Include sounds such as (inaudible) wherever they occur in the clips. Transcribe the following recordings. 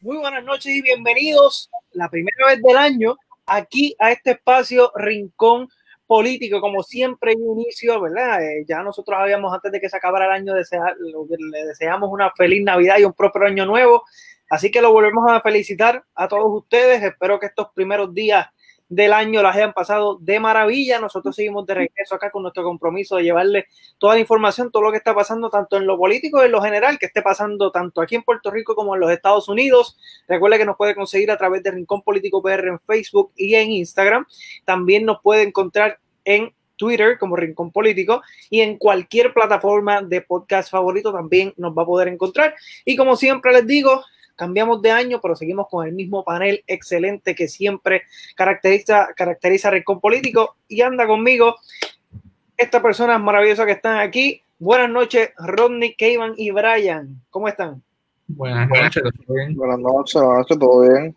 Muy buenas noches y bienvenidos la primera vez del año aquí a este espacio Rincón Político. Como siempre, inicio, ¿verdad? Eh, ya nosotros habíamos, antes de que se acabara el año, le deseamos una feliz Navidad y un próspero año nuevo. Así que lo volvemos a felicitar a todos ustedes. Espero que estos primeros días del año las hayan pasado de maravilla. Nosotros seguimos de regreso acá con nuestro compromiso de llevarle toda la información, todo lo que está pasando, tanto en lo político y en lo general, que esté pasando tanto aquí en Puerto Rico como en los Estados Unidos. Recuerde que nos puede conseguir a través de Rincón Político PR en Facebook y en Instagram. También nos puede encontrar en Twitter como Rincón Político y en cualquier plataforma de podcast favorito también nos va a poder encontrar. Y como siempre les digo, cambiamos de año, pero seguimos con el mismo panel excelente que siempre caracteriza, caracteriza Rincón Político y anda conmigo estas personas maravillosas que están aquí. Buenas noches, Rodney, Kevin y Brian. ¿Cómo están? Buenas noches, ¿todo bien? Buenas noches, buenas noches, todo bien.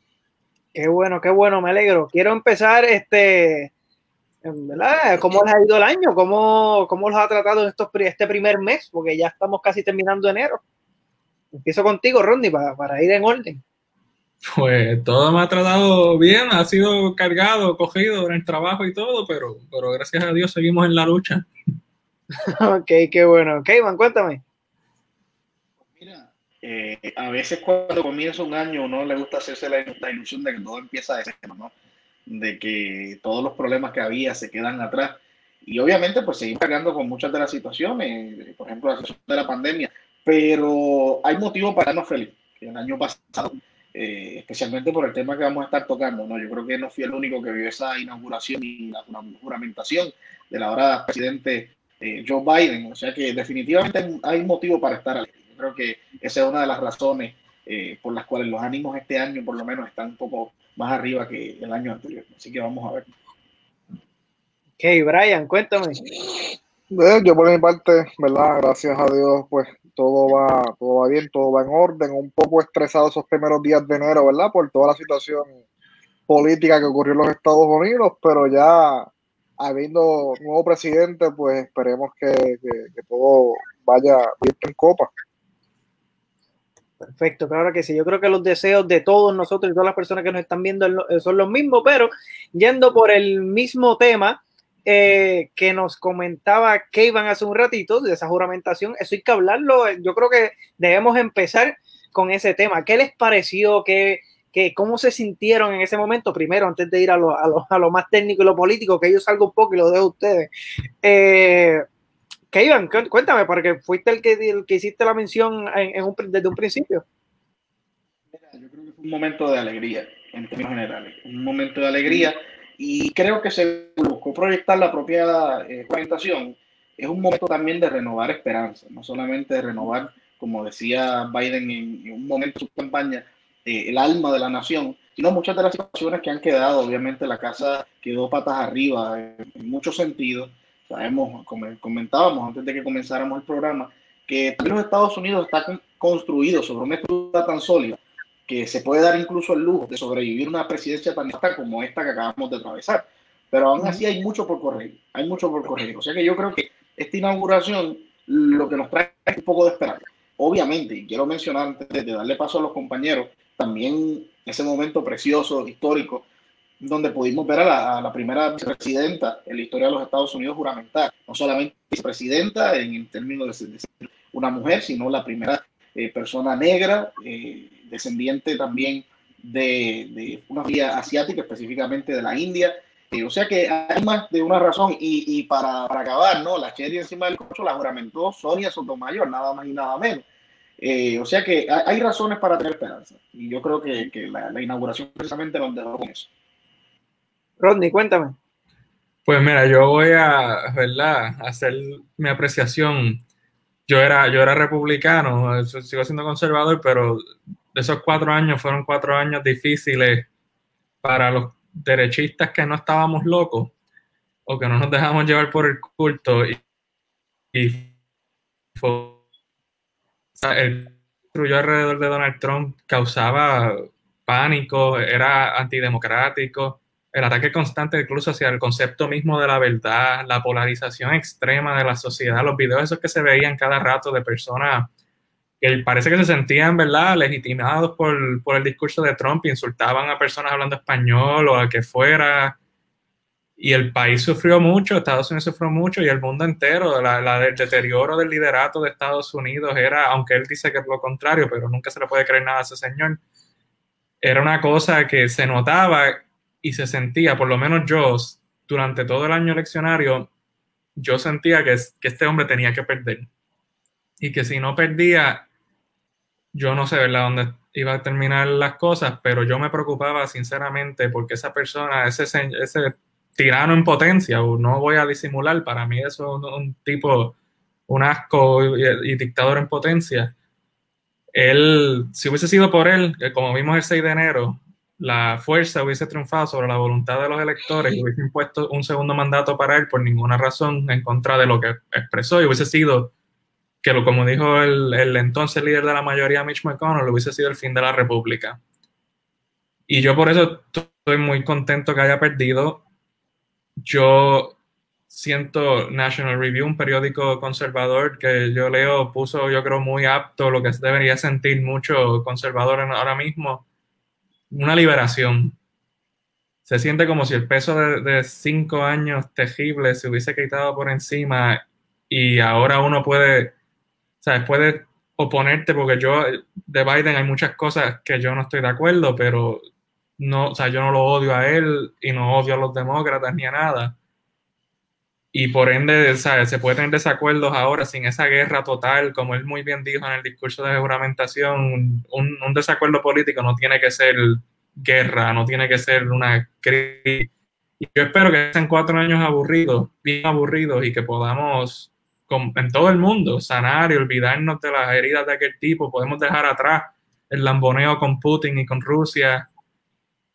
Qué bueno, qué bueno, me alegro. Quiero empezar este, ¿verdad? ¿Cómo les ha ido el año? ¿Cómo, cómo los ha tratado estos, este primer mes? Porque ya estamos casi terminando enero. Empiezo contigo, Rodney, para, para ir en orden. Pues todo me ha tratado bien, ha sido cargado, cogido en el trabajo y todo, pero, pero gracias a Dios seguimos en la lucha. (laughs) ok, qué bueno. Ok, Iván, cuéntame. Mira, eh, a veces cuando comienza un año uno le gusta hacerse la, ilusión de que todo empieza de cero, ¿no? De que todos los problemas que había se quedan atrás. Y obviamente pues seguimos cargando con muchas de las situaciones, por ejemplo la situación de la pandemia, pero hay motivo para darnos feliz. El año pasado, eh, especialmente por el tema que vamos a estar tocando, ¿no? yo creo que no fui el único que vio esa inauguración y la, juramentación de la hora presidente eh, Joe Biden. O sea que definitivamente hay motivo para estar alegre. Yo creo que esa es una de las razones eh, por las cuales los ánimos este año por lo menos están un poco más arriba que el año anterior. Así que vamos a ver. Ok, Brian, cuéntame. Yo por mi parte, ¿verdad? Gracias a Dios, pues todo va, todo va bien, todo va en orden, un poco estresado esos primeros días de enero, ¿verdad? Por toda la situación política que ocurrió en los Estados Unidos, pero ya habiendo nuevo presidente, pues esperemos que, todo vaya bien en copa. Perfecto, claro que sí. Yo creo que los deseos de todos nosotros y todas las personas que nos están viendo son los mismos, pero yendo por el mismo tema, eh, que nos comentaba que iban hace un ratito de esa juramentación, eso hay que hablarlo. Yo creo que debemos empezar con ese tema. ¿Qué les pareció? ¿Qué, qué, ¿Cómo se sintieron en ese momento? Primero, antes de ir a lo, a lo, a lo más técnico y lo político, que yo salgo un poco y lo dejo a ustedes. Eh, que iban, cuéntame, porque fuiste el que, el que hiciste la mención desde un principio. Yo creo que fue un momento de alegría, en términos generales. Un momento de alegría y creo que se buscó proyectar la propia eh. Es un momento también de renovar esperanza, no solamente de renovar, como decía Biden en, un momento de su campaña, eh, el alma de la nación, sino muchas de las situaciones que han quedado. Obviamente la casa quedó patas arriba en, muchos sentidos. Sabemos, como comentábamos antes de que comenzáramos el programa, que los Estados Unidos está construido sobre una estructura tan sólida que se puede dar incluso el lujo de sobrevivir una presidencia tan alta como esta que acabamos de atravesar. Pero aún así hay mucho por correr, hay mucho por correr. O sea que yo creo que esta inauguración lo que nos trae es un poco de esperanza. Obviamente, y quiero mencionar antes de darle paso a los compañeros, también ese momento precioso, histórico, donde pudimos ver a la, primera vicepresidenta en la historia de los Estados Unidos juramentar, no solamente vicepresidenta en, términos de, una mujer, sino la primera eh, persona negra eh, descendiente también de, una familia asiática, específicamente de la India. Eh, o sea que hay más de una razón. Y, para, acabar, ¿no? La cherry encima del cocho la juramentó Sonia Sotomayor, nada más y nada menos. Eh, o sea que hay, razones para tener esperanza. Y yo creo que, la, inauguración precisamente nos dejó con eso. Rodney, cuéntame. Pues mira, yo voy a, ¿verdad? hacer mi apreciación. Yo era, yo era republicano, sigo siendo conservador, pero esos cuatro años fueron cuatro años difíciles para los derechistas que no estábamos locos o que no nos dejamos llevar por el culto y, el truyo alrededor de Donald Trump causaba pánico, era antidemocrático, el ataque constante incluso hacia el concepto mismo de la verdad, la polarización extrema de la sociedad, los videos esos que se veían cada rato de personas que parece que se sentían, ¿verdad?, legitimados por, por, el discurso de Trump, insultaban a personas hablando español o a que fuera. Y el país sufrió mucho, Estados Unidos sufrió mucho y el mundo entero. La, la, el deterioro del liderato de Estados Unidos era, aunque él dice que es lo contrario, pero nunca se le puede creer nada a ese señor, era una cosa que se notaba y se sentía, por lo menos yo, durante todo el año eleccionario, yo sentía que, que este hombre tenía que perder. Y que si no perdía, yo no sé, ¿verdad?, dónde iba a terminar las cosas, pero yo me preocupaba sinceramente porque esa persona, ese, ese tirano en potencia, no voy a disimular, para mí eso es un, tipo, un asco y, dictador en potencia. Él, si hubiese sido por él, como vimos el 6 de enero, la fuerza hubiese triunfado sobre la voluntad de los electores y hubiese impuesto un segundo mandato para él por ninguna razón en contra de lo que expresó y hubiese sido que lo, como dijo el, el, entonces líder de la mayoría, Mitch McConnell, hubiese sido el fin de la República. Y yo por eso estoy muy contento que haya perdido. Yo siento National Review, un periódico conservador que yo leo, puso yo creo muy apto lo que debería sentir mucho conservador ahora mismo, una liberación. Se siente como si el peso de, de cinco años terribles se hubiese quitado por encima y ahora uno puede ¿sabes? Puedes oponerte porque yo, de Biden hay muchas cosas que yo no estoy de acuerdo, pero no, o sea, yo no lo odio a él y no odio a los demócratas ni a nada. Y por ende, ¿sabes? se puede tener desacuerdos ahora sin esa guerra total, como él muy bien dijo en el discurso de juramentación, un, un desacuerdo político no tiene que ser guerra, no tiene que ser una crisis. Y yo espero que sean cuatro años aburridos, bien aburridos, y que podamos en todo el mundo, sanar y olvidarnos de las heridas de aquel tipo. Podemos dejar atrás el lamboneo con Putin y con Rusia.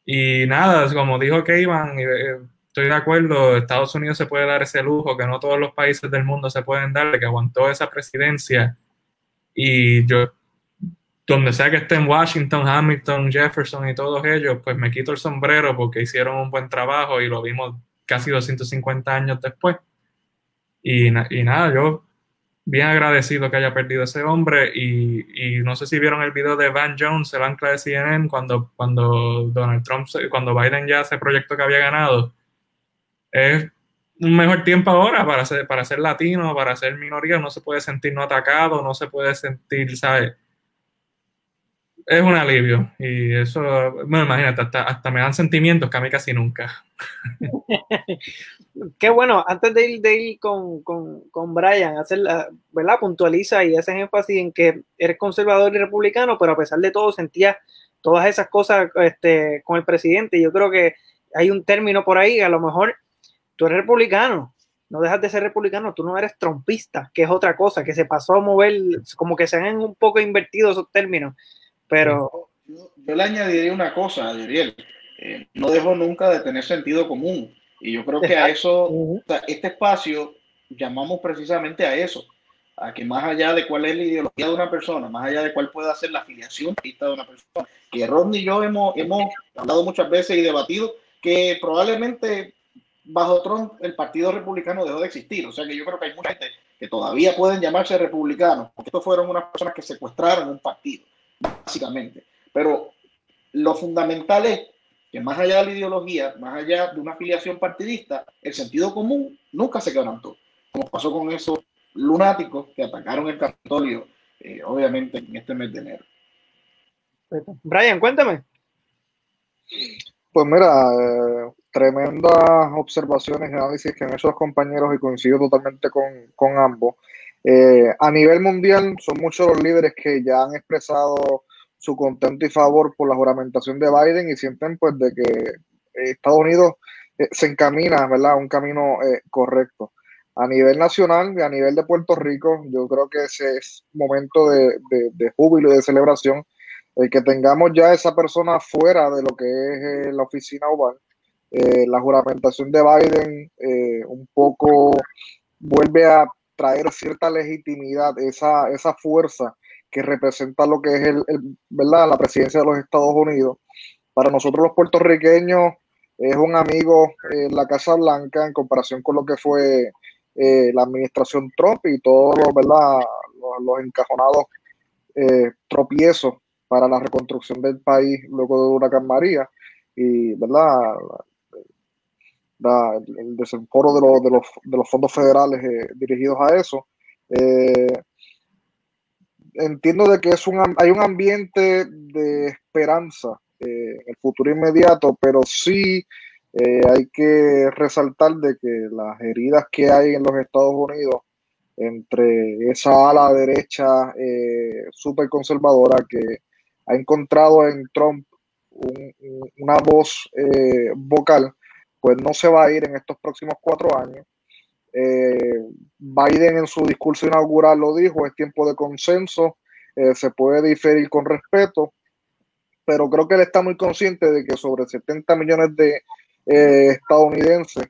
Y nada, como dijo Keyman, eh, estoy de acuerdo, Estados Unidos se puede dar ese lujo que no todos los países del mundo se pueden dar, que aguantó esa presidencia. Y yo, donde sea que esté en Washington, Hamilton, Jefferson y todos ellos, pues me quito el sombrero porque hicieron un buen trabajo y lo vimos casi 250 años después. Y, nada, yo bien agradecido que haya perdido ese hombre y, no sé si vieron el video de Van Jones, el ancla de CNN, cuando, cuando Donald Trump, cuando Biden ya se proyectó que había ganado. Es un mejor tiempo ahora para ser, para ser latino, para ser minoría, no se puede sentir no atacado, no se puede sentir, ¿sabes? Es un alivio y eso, bueno, imagínate, hasta, hasta me dan sentimientos que a mí casi nunca. (laughs) qué bueno, antes de ir, con, con, con Brian, hacer la, ¿verdad? puntualiza y hace énfasis en que eres conservador y republicano, pero a pesar de todo sentía todas esas cosas este, con el presidente. Yo creo que hay un término por ahí, a lo mejor tú eres republicano, no dejas de ser republicano, tú no eres trompista, que es otra cosa, que se pasó a mover, como que se han un poco invertido esos términos, pero... Yo, le añadiría una cosa, Ariel, eh, no dejo nunca de tener sentido común. Y yo creo que a eso, este espacio llamamos precisamente a eso, a que más allá de cuál es la ideología de una persona, más allá de cuál pueda ser la afiliación de una persona, que Rodney y yo hemos, hemos hablado muchas veces y debatido que probablemente bajo Trump el Partido Republicano dejó de existir. O sea que yo creo que hay mucha gente que todavía pueden llamarse republicanos, porque estos fueron unas personas que secuestraron un partido, básicamente. Pero lo fundamental es que más allá de la ideología, más allá de una afiliación partidista, el sentido común nunca se quebrantó, como pasó con esos lunáticos que atacaron el Capitolio, eh, obviamente en este mes de enero. Brian, cuéntame. Pues mira, eh, tremendas observaciones y análisis que han hecho los compañeros y coincido totalmente con, ambos. Eh, a nivel mundial, son muchos los líderes que ya han expresado su contento y favor por la juramentación de Biden y sienten pues de que Estados Unidos eh, se encamina, ¿verdad?, a un camino eh, correcto. A nivel nacional y a nivel de Puerto Rico, yo creo que ese es momento de, de, júbilo y de celebración. El que tengamos ya esa persona fuera de lo que es la oficina oval, la juramentación de Biden un poco vuelve a traer cierta legitimidad, esa, esa fuerza que representa lo que es el, ¿verdad? la presidencia de los Estados Unidos. Para nosotros los puertorriqueños es un amigo la Casa Blanca en comparación con lo que fue eh, la administración Trump y todos los, ¿verdad? los, encajonados eh, tropiezo para la reconstrucción del país luego de Huracán María y verdad el desenforo de, de, los, de, los, fondos federales eh, dirigidos a eso. Eh, entiendo de que es un, hay un ambiente de esperanza en el futuro inmediato, pero sí hay que resaltar de que las heridas que hay en los Estados Unidos entre esa ala derecha eh, súper conservadora que ha encontrado en Trump una voz eh, vocal, pues no se va a ir en estos próximos cuatro años. Eh, Biden en su discurso inaugural lo dijo, es tiempo de consenso, eh, se puede diferir con respeto, pero creo que él está muy consciente de que sobre 70 millones de estadounidenses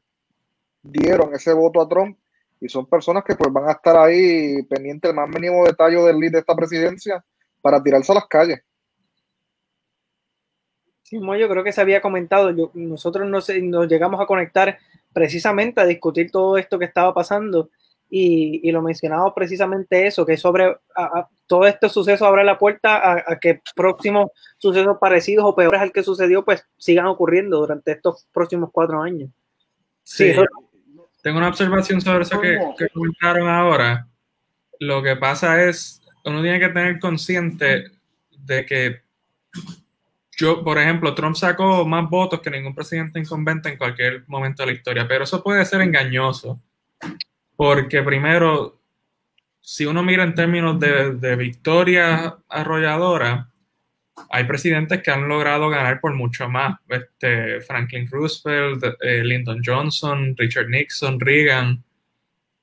dieron ese voto a Trump y son personas que pues van a estar ahí pendientes del más mínimo detalle del lead de esta presidencia para tirarse a las calles. Sí, yo creo que se había comentado, yo, nosotros nos, nos llegamos a conectar precisamente a discutir todo esto que estaba pasando y, y lo mencionaba precisamente eso, que sobre todo este suceso abre la puerta a, que próximos sucesos parecidos o peores al que sucedió pues sigan ocurriendo durante estos próximos cuatro años. Sí, tengo una observación sobre eso que, que, comentaron ahora. Lo que pasa es, uno tiene que tener consciente de que yo, por ejemplo, Trump sacó más votos que ningún presidente incumbente en cualquier momento de la historia, pero eso puede ser engañoso, porque primero, si uno mira en términos de, de victoria arrolladora, hay presidentes que han logrado ganar por mucho más. Este, Franklin Roosevelt, eh, Lyndon Johnson, Richard Nixon, Reagan,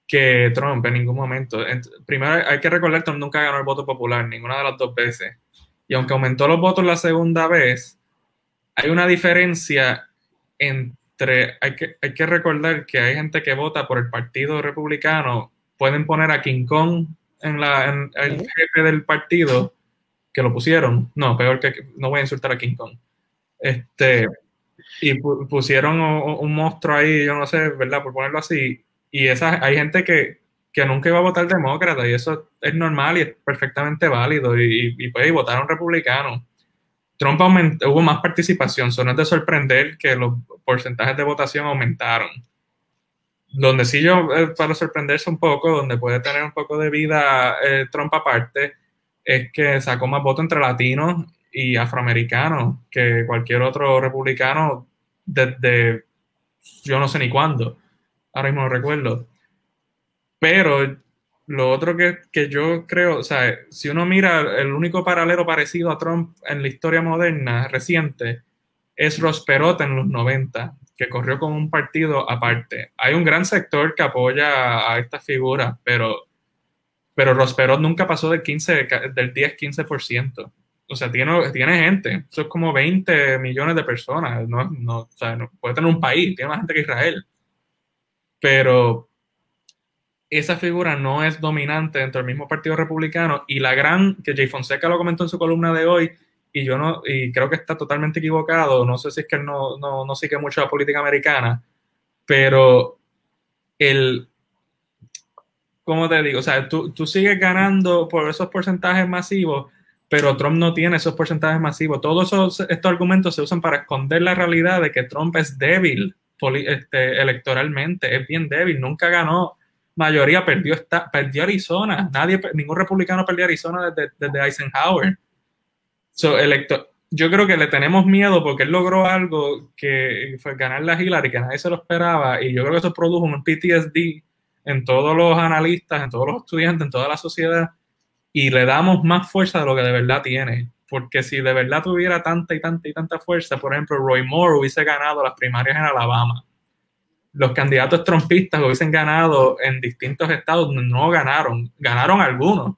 que Trump en ningún momento. primero hay que recordar que Trump nunca ganó el voto popular, ninguna de las dos veces. Y aunque aumentó los votos la segunda vez, hay una diferencia entre, hay que, hay que recordar que hay gente que vota por el Partido Republicano, pueden poner a King Kong en, la, en el jefe del partido que lo pusieron. No, peor que no voy a insultar a King Kong. Este, y pusieron un, monstruo ahí, yo no sé, ¿verdad? Por ponerlo así. Y esa, hay gente que, que nunca iba a votar demócrata y eso es normal y es perfectamente válido y, y, pues, votaron republicanos. Trump aumentó, hubo más participación, so no es de sorprender que los porcentajes de votación aumentaron. Donde sí yo, eh, para sorprenderse un poco, donde puede tener un poco de vida eh, Trump aparte, es que sacó más votos entre latinos y afroamericanos que cualquier otro republicano desde yo no sé ni cuándo. Ahora mismo no recuerdo. Pero lo otro que, que, yo creo, o sea, si uno mira el único paralelo parecido a Trump en la historia moderna reciente, es Ross Perot en los 90, que corrió con un partido aparte. Hay un gran sector que apoya a esta figura, pero pero Rosperot nunca pasó del 15, del 10-15%. O sea, tiene, tiene gente. Eso es como 20 millones de personas. No, no, o sea, no, puede tener un país, tiene más gente que Israel. Pero esa figura no es dominante dentro del mismo Partido Republicano y la gran, que Jay Fonseca lo comentó en su columna de hoy, y yo no, y creo que está totalmente equivocado, no sé si es que no, no, no sigue mucho la política americana, pero el, como te digo, o sea, tú, tú sigues ganando por esos porcentajes masivos, pero Trump no tiene esos porcentajes masivos. Todos esos, estos argumentos se usan para esconder la realidad de que Trump es débil este, electoralmente, es bien débil, nunca ganó mayoría, perdió, esta, perdió Arizona, nadie, ningún republicano perdió Arizona desde, desde Eisenhower. So, elector, yo creo que le tenemos miedo porque él logró algo que fue ganar la Hillary, que nadie se lo esperaba, y yo creo que eso produjo un PTSD en todos los analistas, en todos los estudiantes, en toda la sociedad, y le damos más fuerza de lo que de verdad tiene. Porque si de verdad tuviera tanta y tanta y tanta fuerza, por ejemplo, Roy Moore hubiese ganado las primarias en Alabama. Los candidatos trompistas hubiesen ganado en distintos estados, no ganaron, ganaron algunos,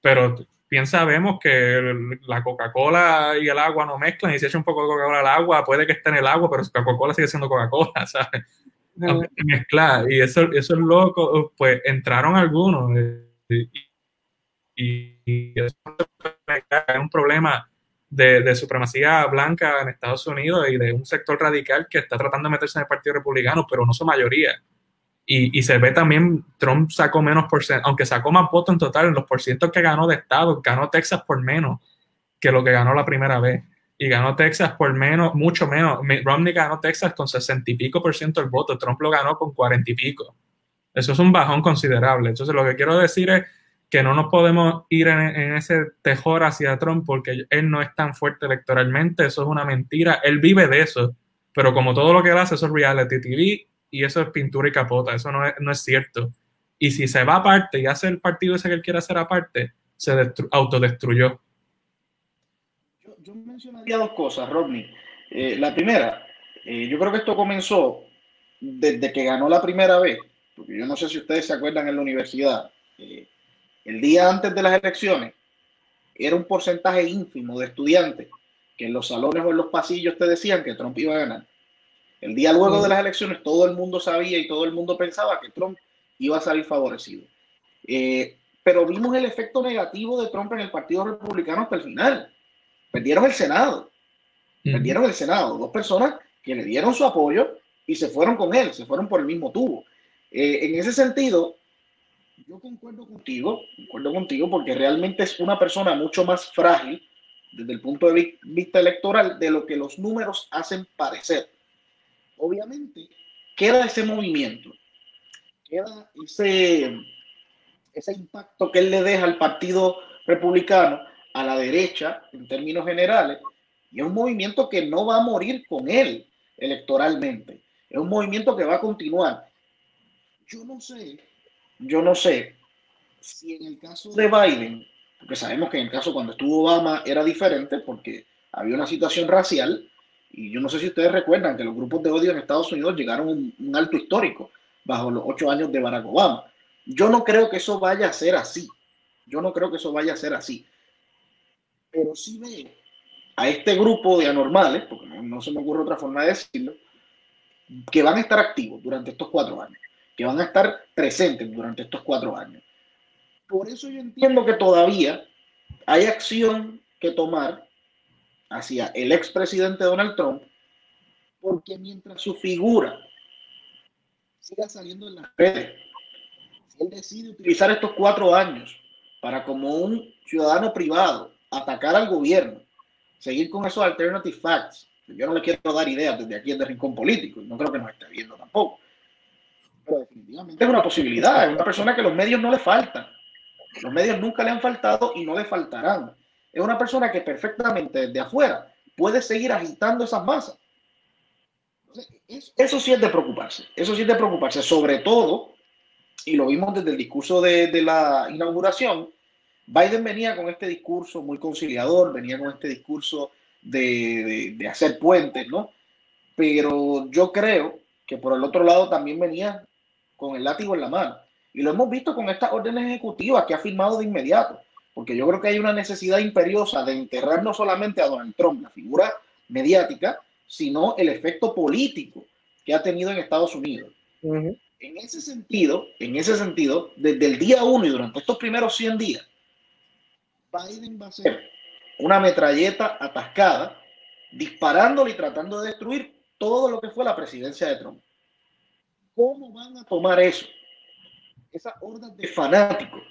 pero bien sabemos que la Coca-Cola y el agua no mezclan y si echa un poco de Coca-Cola al agua, puede que esté en el agua, pero Coca-Cola sigue siendo Coca-Cola, (laughs) ¿sabes? mezclar. Y eso, eso es loco, pues entraron algunos y, y, eso es un problema de, de, supremacía blanca en Estados Unidos y de un sector radical que está tratando de meterse en el Partido Republicano, pero no su mayoría. Y, y, se ve también, Trump sacó menos por aunque sacó más votos en total, en los porcientos que ganó de estado, ganó Texas por menos que lo que ganó la primera vez. Y ganó Texas por menos, mucho menos. Romney ganó Texas con sesenta y pico por ciento del voto, Trump lo ganó con cuarenta y pico. Eso es un bajón considerable. Entonces, lo que quiero decir es que no nos podemos ir en, ese tejor hacia Trump porque él no es tan fuerte electoralmente, eso es una mentira, él vive de eso, pero como todo lo que hace, eso es reality TV y eso es pintura y capota, eso no es, no es cierto. Y si se va aparte y hace el partido ese que él quiere hacer aparte, se autodestruyó. Yo, yo, mencionaría dos cosas, Rodney. Eh, la primera, eh, yo creo que esto comenzó desde que ganó la primera vez, porque yo no sé si ustedes se acuerdan en la universidad, eh, el día antes de las elecciones, era un porcentaje ínfimo de estudiantes que en los salones o en los pasillos te decían que Trump iba a ganar. El día luego de las elecciones todo el mundo sabía y todo el mundo pensaba que Trump iba a salir favorecido. Eh, pero vimos el efecto negativo de Trump en el Partido Republicano hasta el final. Perdieron el Senado. Perdieron el Senado. Dos personas que le dieron su apoyo y se fueron con él, se fueron por el mismo tubo. Eh, en ese sentido, yo concuerdo contigo, concuerdo contigo porque realmente es una persona mucho más frágil desde el punto de vista electoral de lo que los números hacen parecer obviamente queda ese movimiento, queda ese, ese impacto que él le deja al Partido Republicano, a la derecha, en términos generales, y es un movimiento que no va a morir con él electoralmente, es un movimiento que va a continuar. Yo no sé, yo no sé si en el caso de Biden, porque sabemos que en el caso cuando estuvo Obama era diferente porque había una situación racial, y yo no sé si ustedes recuerdan que los grupos de odio en Estados Unidos llegaron a un, alto histórico bajo los ocho años de Barack Obama. Yo no creo que eso vaya a ser así. Yo no creo que eso vaya a ser así. Pero sí veo a este grupo de anormales, porque no, se me ocurre otra forma de decirlo, que van a estar activos durante estos cuatro años, que van a estar presentes durante estos cuatro años. Por eso yo entiendo que todavía hay acción que tomar hacia el expresidente Donald Trump, porque mientras su figura siga saliendo en las redes, si él decide utilizar estos cuatro años para como un ciudadano privado atacar al gobierno, seguir con esos alternative facts, yo no le quiero dar ideas desde aquí en el rincón político, no creo que nos esté viendo tampoco. Es una posibilidad, es una persona que los medios no le faltan. Los medios nunca le han faltado y no le faltarán es una persona que perfectamente desde afuera puede seguir agitando esas masas. Eso sí es de preocuparse, eso sí es de preocuparse, sobre todo, y lo vimos desde el discurso de, la inauguración, Biden venía con este discurso muy conciliador, venía con este discurso de, de, hacer puentes, ¿no? Pero yo creo que por el otro lado también venía con el látigo en la mano. Y lo hemos visto con estas órdenes ejecutivas que ha firmado de inmediato porque yo creo que hay una necesidad imperiosa de enterrar no solamente a Donald Trump, la figura mediática, sino el efecto político que ha tenido en Estados Unidos. En ese sentido, en ese sentido, desde el día uno y durante estos primeros 100 días, Biden va a ser una metralleta atascada, disparándole y tratando de destruir todo lo que fue la presidencia de Trump. ¿Cómo van a tomar eso? Esas hordas de fanáticos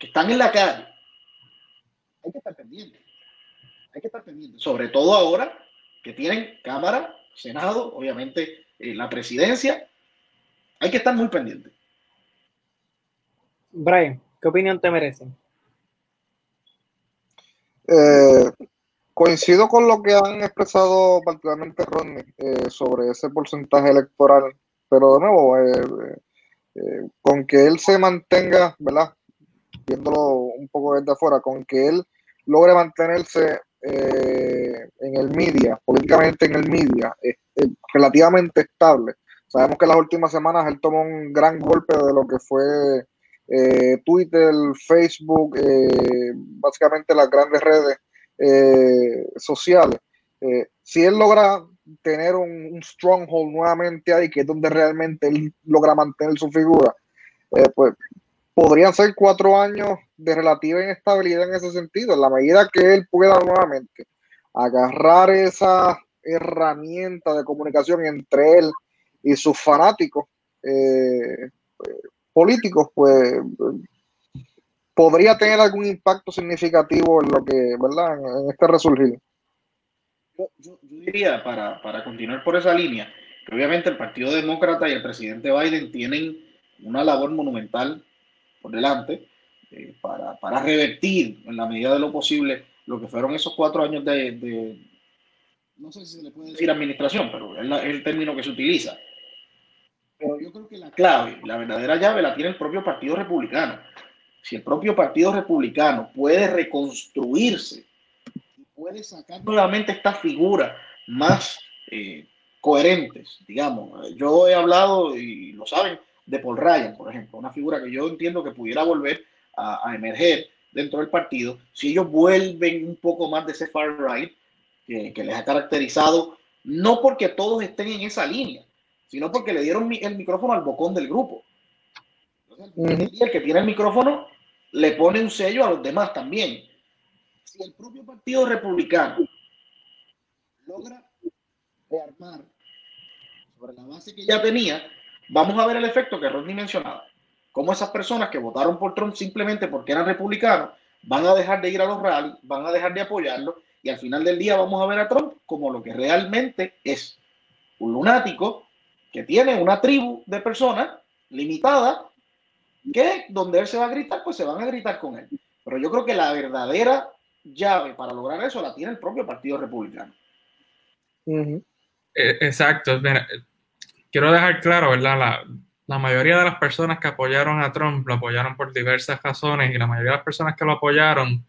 que están en la calle, hay que estar pendiente. Hay que estar pendiente. Sobre todo ahora que tienen Cámara, Senado, obviamente eh, la presidencia. Hay que estar muy pendiente. Brian, ¿qué opinión te merecen? Eh, coincido con lo que han expresado particularmente Rodney eh, sobre ese porcentaje electoral, pero de nuevo, con que él se mantenga, ¿verdad? Viéndolo un poco desde afuera, con que él logre mantenerse eh, en el media, políticamente en el media, relativamente estable. Sabemos que en las últimas semanas él tomó un gran golpe de lo que fue eh, Twitter, Facebook, eh, básicamente las grandes redes sociales. si él logra tener un, stronghold nuevamente ahí, que es donde realmente él logra mantener su figura, pues podrían ser cuatro años de relativa inestabilidad en ese sentido, en la medida que él pueda nuevamente agarrar esa herramienta de comunicación entre él y sus fanáticos, eh, políticos, pues podría tener algún impacto significativo en lo que, ¿verdad? En, este resurgir. Yo, diría, para, para, continuar por esa línea, que obviamente el Partido Demócrata y el presidente Biden tienen una labor monumental por delante eh, para, para, revertir en la medida de lo posible lo que fueron esos cuatro años de, no sé si se le puede decir administración, pero es, el término que se utiliza. Pero yo creo que la clave, la verdadera llave la tiene el propio Partido Republicano. Si el propio Partido Republicano puede reconstruirse puede sacar nuevamente estas figuras más eh, coherentes, digamos. Yo he hablado, y lo saben, de Paul Ryan, por ejemplo, una figura que yo entiendo que pudiera volver a, emerger dentro del partido, si ellos vuelven un poco más de ese far right que, les ha caracterizado, no porque todos estén en esa línea, sino porque le dieron el micrófono al bocón del grupo. el que tiene el micrófono le pone un sello a los demás también. Si el propio Partido Republicano logra rearmar sobre la base que ya tenía, vamos a ver el efecto que Rodney mencionaba. Cómo esas personas que votaron por Trump simplemente porque eran republicanos van a dejar de ir a los rallies, van a dejar de apoyarlo y al final del día vamos a ver a Trump como lo que realmente es un lunático que tiene una tribu de personas limitada que donde él se va a gritar, pues se van a gritar con él. Pero yo creo que la verdadera llave para lograr eso la tiene el propio Partido Republicano. Eh, exacto. quiero dejar claro, ¿verdad? La, la mayoría de las personas que apoyaron a Trump lo apoyaron por diversas razones y la mayoría de las personas que lo apoyaron,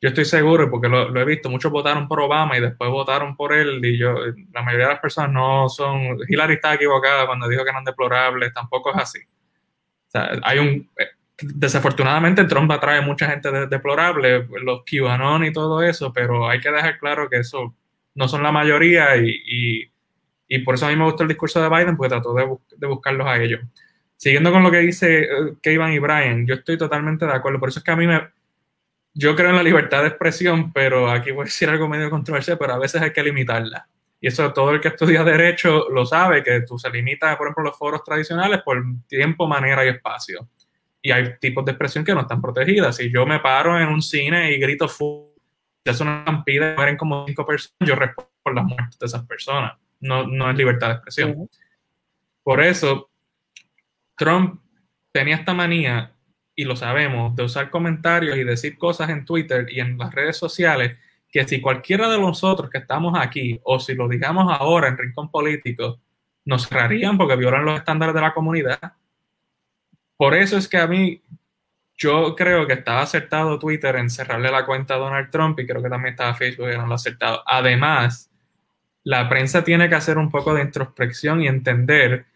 yo estoy seguro, porque lo, he visto, muchos votaron por Obama y después votaron por él y yo, la mayoría de las personas no son, Hillary está equivocada cuando dijo que eran deplorables, tampoco es así. O sea, hay un, desafortunadamente Trump atrae mucha gente deplorable, los QAnon y todo eso, pero hay que dejar claro que eso no son la mayoría y y por eso a mí me gustó el discurso de Biden, porque trató de, buscarlos a ellos. Siguiendo con lo que dice uh, Kevin y Brian, yo estoy totalmente de acuerdo. Por eso es que a mí me. Yo creo en la libertad de expresión, pero aquí voy a decir algo medio controversial, pero a veces hay que limitarla. Y eso todo el que estudia Derecho lo sabe, que tú se limita, por ejemplo, los foros tradicionales por tiempo, manera y espacio. Y hay tipos de expresión que no están protegidas. Si yo me paro en un cine y grito fu, eso no me mueren como cinco personas, yo respondo por las muertes de esas personas no, es libertad de expresión. Por eso, Trump tenía esta manía, y lo sabemos, de usar comentarios y decir cosas en Twitter y en las redes sociales que si cualquiera de nosotros que estamos aquí, o si lo digamos ahora en Rincón Político, nos cerrarían porque violan los estándares de la comunidad. Por eso es que a mí, yo creo que estaba acertado Twitter en cerrarle la cuenta a Donald Trump y creo que también estaba Facebook en lo acertado. Además, la prensa tiene que hacer un poco de introspección y entender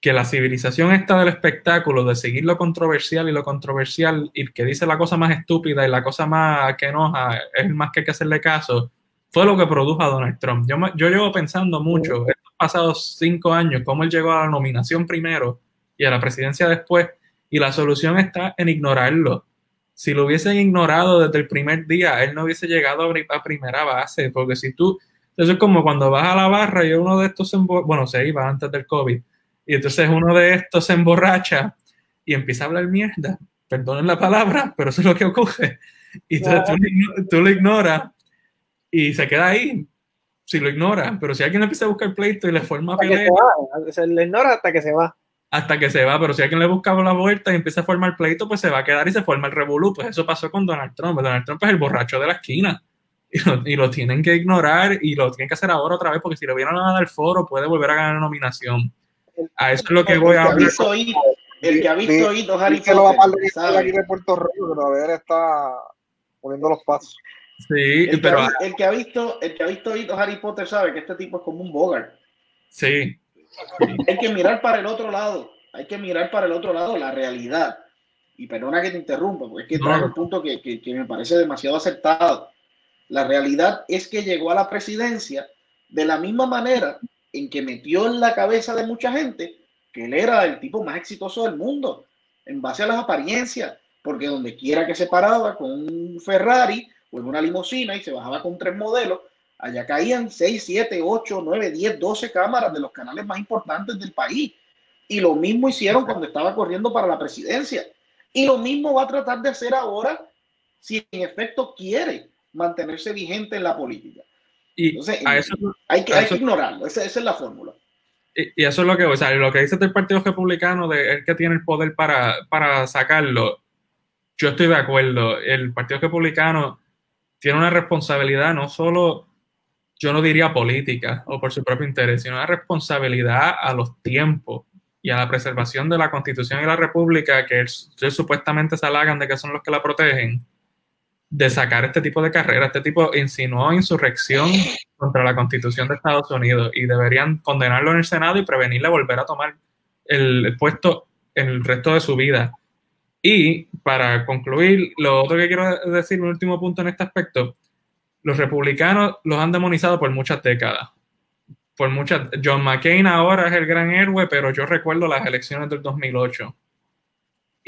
que la civilización está del espectáculo, de seguir lo controversial y lo controversial, y que dice la cosa más estúpida y la cosa más que enoja, es más que hay que hacerle caso, fue lo que produjo a Donald Trump. Yo, yo llevo pensando mucho, estos pasados cinco años, cómo él llegó a la nominación primero y a la presidencia después, y la solución está en ignorarlo. Si lo hubiesen ignorado desde el primer día, él no hubiese llegado a primera base, porque si tú, eso es como cuando vas a la barra y uno de estos se bueno, se iba antes del COVID, y entonces uno de estos se emborracha y empieza a hablar mierda, perdonen la palabra, pero eso es lo que ocurre. Y entonces tú, lo ignoras y se queda ahí, si lo ignora, pero si alguien empieza a buscar pleito y le forma pelea... Se, le ignora hasta que se va. Hasta que se va, pero si alguien le busca la vuelta y empieza a formar pleito, pues se va a quedar y se forma el revolú. Pues eso pasó con Donald Trump. Donald Trump es el borracho de la esquina (laughs) y lo, tienen que ignorar y lo tienen que hacer ahora otra vez porque si lo vieron a dar foro puede volver a ganar la nominación. A eso es lo que voy a hablar. El que ha visto Hito Harry Potter. lo va a aquí de Puerto Rico, pero a ver, está poniendo los pasos. Sí, el pero. Que el que ha visto, el que ha visto Hito Harry Potter sabe que este tipo es como un Bogart. Sí. Hay que mirar para el otro lado. Hay que mirar para el otro lado la realidad. Y perdona que te interrumpa, porque es que trae un punto que, que, que me parece demasiado acertado la realidad es que llegó a la presidencia de la misma manera en que metió en la cabeza de mucha gente que él era el tipo más exitoso del mundo, en base a las apariencias, porque donde quiera que se paraba con un Ferrari o en una limusina y se bajaba con tres modelos, allá caían 6, 7, 8, 9, 10, 12 cámaras de los canales más importantes del país. Y lo mismo hicieron cuando estaba corriendo para la presidencia. Y lo mismo va a tratar de hacer ahora si en efecto quiere mantenerse vigente en la política. Y Entonces, hay, que, hay que ignorarlo, esa, es la fórmula. Y, eso es lo que, o sea, lo que dice el Partido Republicano de el que tiene el poder para, para sacarlo, yo estoy de acuerdo. El Partido Republicano tiene una responsabilidad no solo, yo no diría política o por su propio interés, sino una responsabilidad a los tiempos y a la preservación de la Constitución y la República, que ellos supuestamente se halagan de que son los que la protegen de sacar este tipo de carrera. Este tipo insinuó insurrección contra la Constitución de Estados Unidos y deberían condenarlo en el Senado y prevenirle volver a tomar el, puesto el resto de su vida. Y para concluir, lo otro que quiero decir, un último punto en este aspecto, los republicanos los han demonizado por muchas décadas. Por muchas, John McCain ahora es el gran héroe, pero yo recuerdo las elecciones del 2008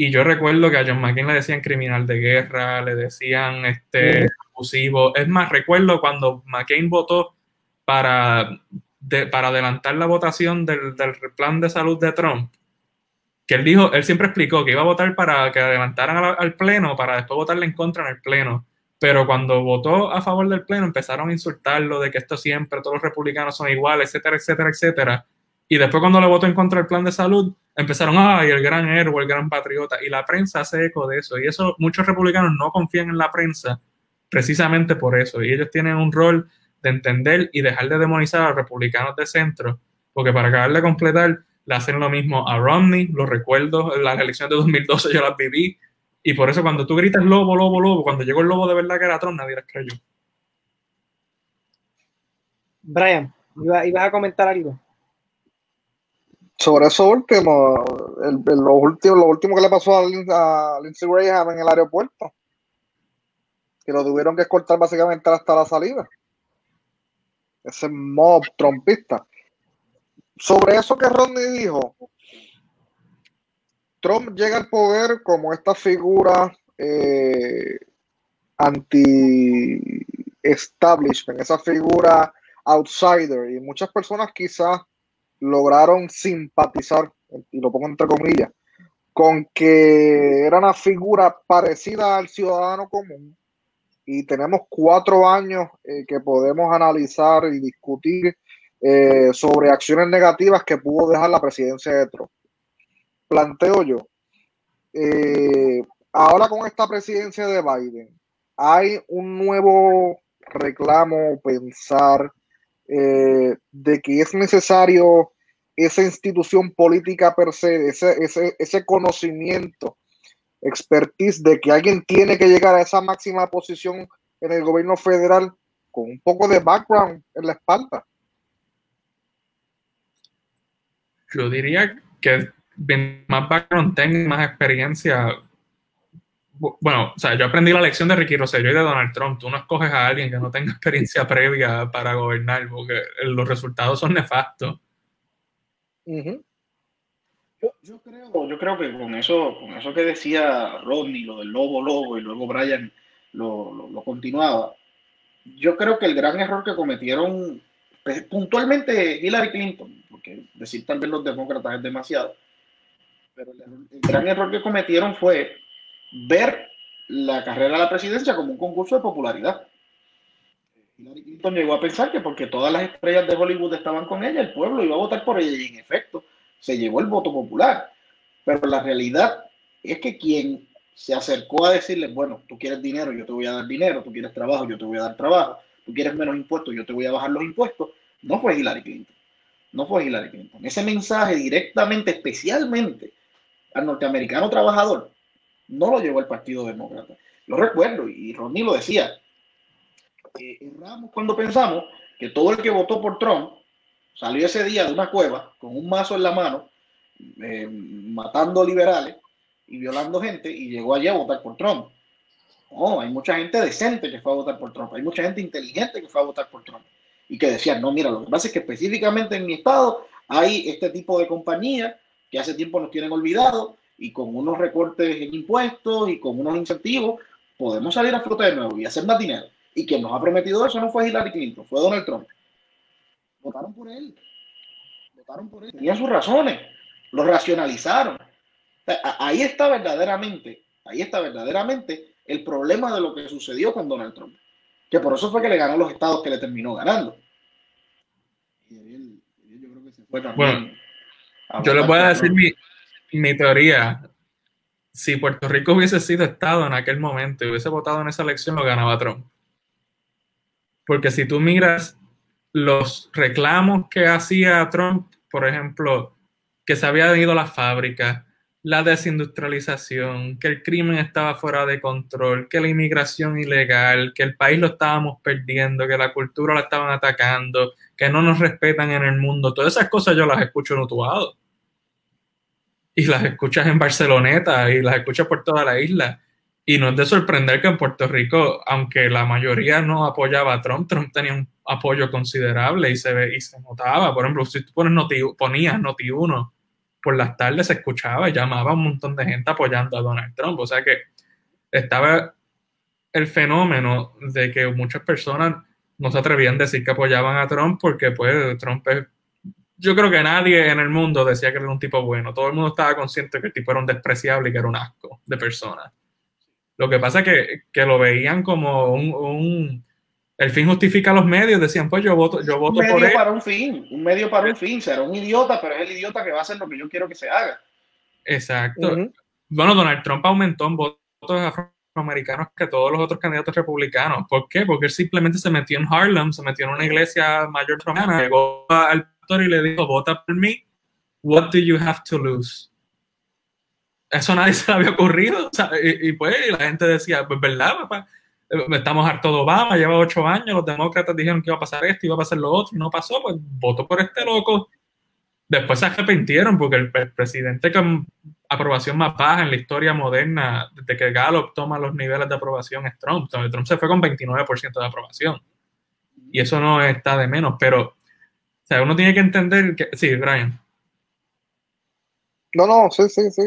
y yo recuerdo que a John McCain le decían criminal de guerra, le decían este, abusivo. Es más, recuerdo cuando McCain votó para, para adelantar la votación del, plan de salud de Trump, que él dijo, él siempre explicó que iba a votar para que adelantaran al, al, pleno, para después votarle en contra en el pleno. Pero cuando votó a favor del pleno, empezaron a insultarlo de que esto siempre, todos los republicanos son iguales, etcétera, etcétera, etcétera. Y después cuando le votó en contra del plan de salud, empezaron, ay, el gran héroe, el gran patriota. Y la prensa hace eco de eso. Y eso muchos republicanos no confían en la prensa precisamente por eso. Y ellos tienen un rol de entender y dejar de demonizar a los republicanos de centro. Porque para acabar de completar, le hacen lo mismo a Romney, lo recuerdo, las elecciones de 2012 yo las viví. Y por eso cuando tú gritas lobo, lobo, lobo, cuando llegó el lobo de verdad que era Trump, nadie les creyó. Brian, ¿ibas a comentar algo? sobre eso último, el, lo, último, lo último que le pasó a, Lindsey Graham en el aeropuerto, que lo tuvieron que escoltar básicamente hasta la salida. Ese mob trompista. Sobre eso que Rodney dijo, Trump llega al poder como esta figura eh, anti-establishment, esa figura outsider, y muchas personas quizás lograron simpatizar, y lo pongo entre comillas, con que era una figura parecida al ciudadano común y tenemos cuatro años eh, que podemos analizar y discutir eh, sobre acciones negativas que pudo dejar la presidencia de Trump. Planteo yo, eh, ahora con esta presidencia de Biden, hay un nuevo reclamo, pensar, eh, de que es necesario esa institución política per se, ese, ese, conocimiento, expertise de que alguien tiene que llegar a esa máxima posición en el gobierno federal con un poco de background en la espalda. Yo diría que más background tenga, más experiencia, bueno, o sea, yo aprendí la lección de Ricky Rosselló y de Donald Trump. Tú no escoges a alguien que no tenga (laughs) experiencia previa para gobernar, porque los resultados son nefastos. yo, creo, yo creo que con eso, con eso que decía Rodney, lo del lobo lobo, y luego Brian lo, lo, continuaba, yo creo que el gran error que cometieron pues, puntualmente Hillary Clinton, porque decir tal vez los demócratas es demasiado, pero el gran error que cometieron fue ver la carrera de la presidencia como un concurso de popularidad. Hillary Clinton llegó a pensar que porque todas las estrellas de Hollywood estaban con ella, el pueblo iba a votar por ella y en efecto se llevó el voto popular. Pero la realidad es que quien se acercó a decirle, bueno, tú quieres dinero, yo te voy a dar dinero, tú quieres trabajo, yo te voy a dar trabajo, tú quieres menos impuestos, yo te voy a bajar los impuestos, no fue Hillary Clinton. No fue Hillary Clinton. Ese mensaje directamente, especialmente al norteamericano trabajador, no lo llevó el Partido Demócrata. Lo recuerdo, y Ronnie lo decía. Eh, cuando pensamos que todo el que votó por Trump salió ese día de una cueva con un mazo en la mano, eh, matando liberales y violando gente, y llegó allí a votar por Trump. No, hay mucha gente decente que fue a votar por Trump, hay mucha gente inteligente que fue a votar por Trump y que decían, no, mira, lo que pasa es que específicamente en mi estado hay este tipo de compañías que hace tiempo nos tienen olvidados y con unos recortes en impuestos y con unos incentivos, podemos salir a flote de nuevo y hacer más dinero. Y quien nos ha prometido eso no fue Hillary Clinton, fue Donald Trump. Votaron por él. Votaron por él. Tenían sus razones. lo racionalizaron. ahí está verdaderamente, ahí está verdaderamente el problema de lo que sucedió con Donald Trump. Que por eso fue que le ganó los estados que le terminó ganando. bueno, yo les voy a decir mi, mi teoría. Si Puerto Rico hubiese sido estado en aquel momento y hubiese votado en esa elección, lo ganaba Trump. Porque si tú miras los reclamos que hacía Trump, por ejemplo, que se había ido a la fábrica, la desindustrialización, que el crimen estaba fuera de control, que la inmigración ilegal, que el país lo estábamos perdiendo, que la cultura la estaban atacando, que no nos respetan en el mundo. Todas esas cosas yo las escucho en Utuado. Y las escuchas en Barceloneta y las escuchas por toda la isla. Y no es de sorprender que en Puerto Rico, aunque la mayoría no apoyaba a Trump, Trump tenía un apoyo considerable y se, ve, y se notaba. Por ejemplo, si tú pones noti, ponías Noti1 por las tardes, se escuchaba y llamaba a un montón de gente apoyando a Donald Trump. O sea que estaba el fenómeno de que muchas personas no se atrevían a decir que apoyaban a Trump porque pues Trump es yo creo que nadie en el mundo decía que era un tipo bueno. Todo el mundo estaba consciente que el tipo era un despreciable y que era un asco de persona. Lo que pasa es que, lo veían como un, El fin justifica los medios. Decían, pues yo voto, yo voto un medio para un fin. Un medio para un fin. Será un idiota, pero es el idiota que va a hacer lo que yo quiero que se haga. Exacto. Bueno, Donald Trump aumentó en votos afroamericanos que todos los otros candidatos republicanos. ¿Por qué? Porque él simplemente se metió en Harlem, se metió en una iglesia mayor romana, llegó al pastor y le dijo, vota por mí, what do you have to lose? eso nadie (laughs) se le había ocurrido. y, pues la gente decía, pues verdad, papá, estamos hartos de Obama, lleva ocho años, los demócratas dijeron que iba a pasar esto, iba a pasar lo otro, y no pasó, pues voto por este loco. Después se arrepintieron porque el, presidente con aprobación más baja en la historia moderna, desde que Gallup toma los niveles de aprobación, es Trump. Trump se fue con 29% de aprobación. Y eso no está de menos, pero o sea, uno tiene que entender que... Sí, Brian. No, no, sí, sí, sí.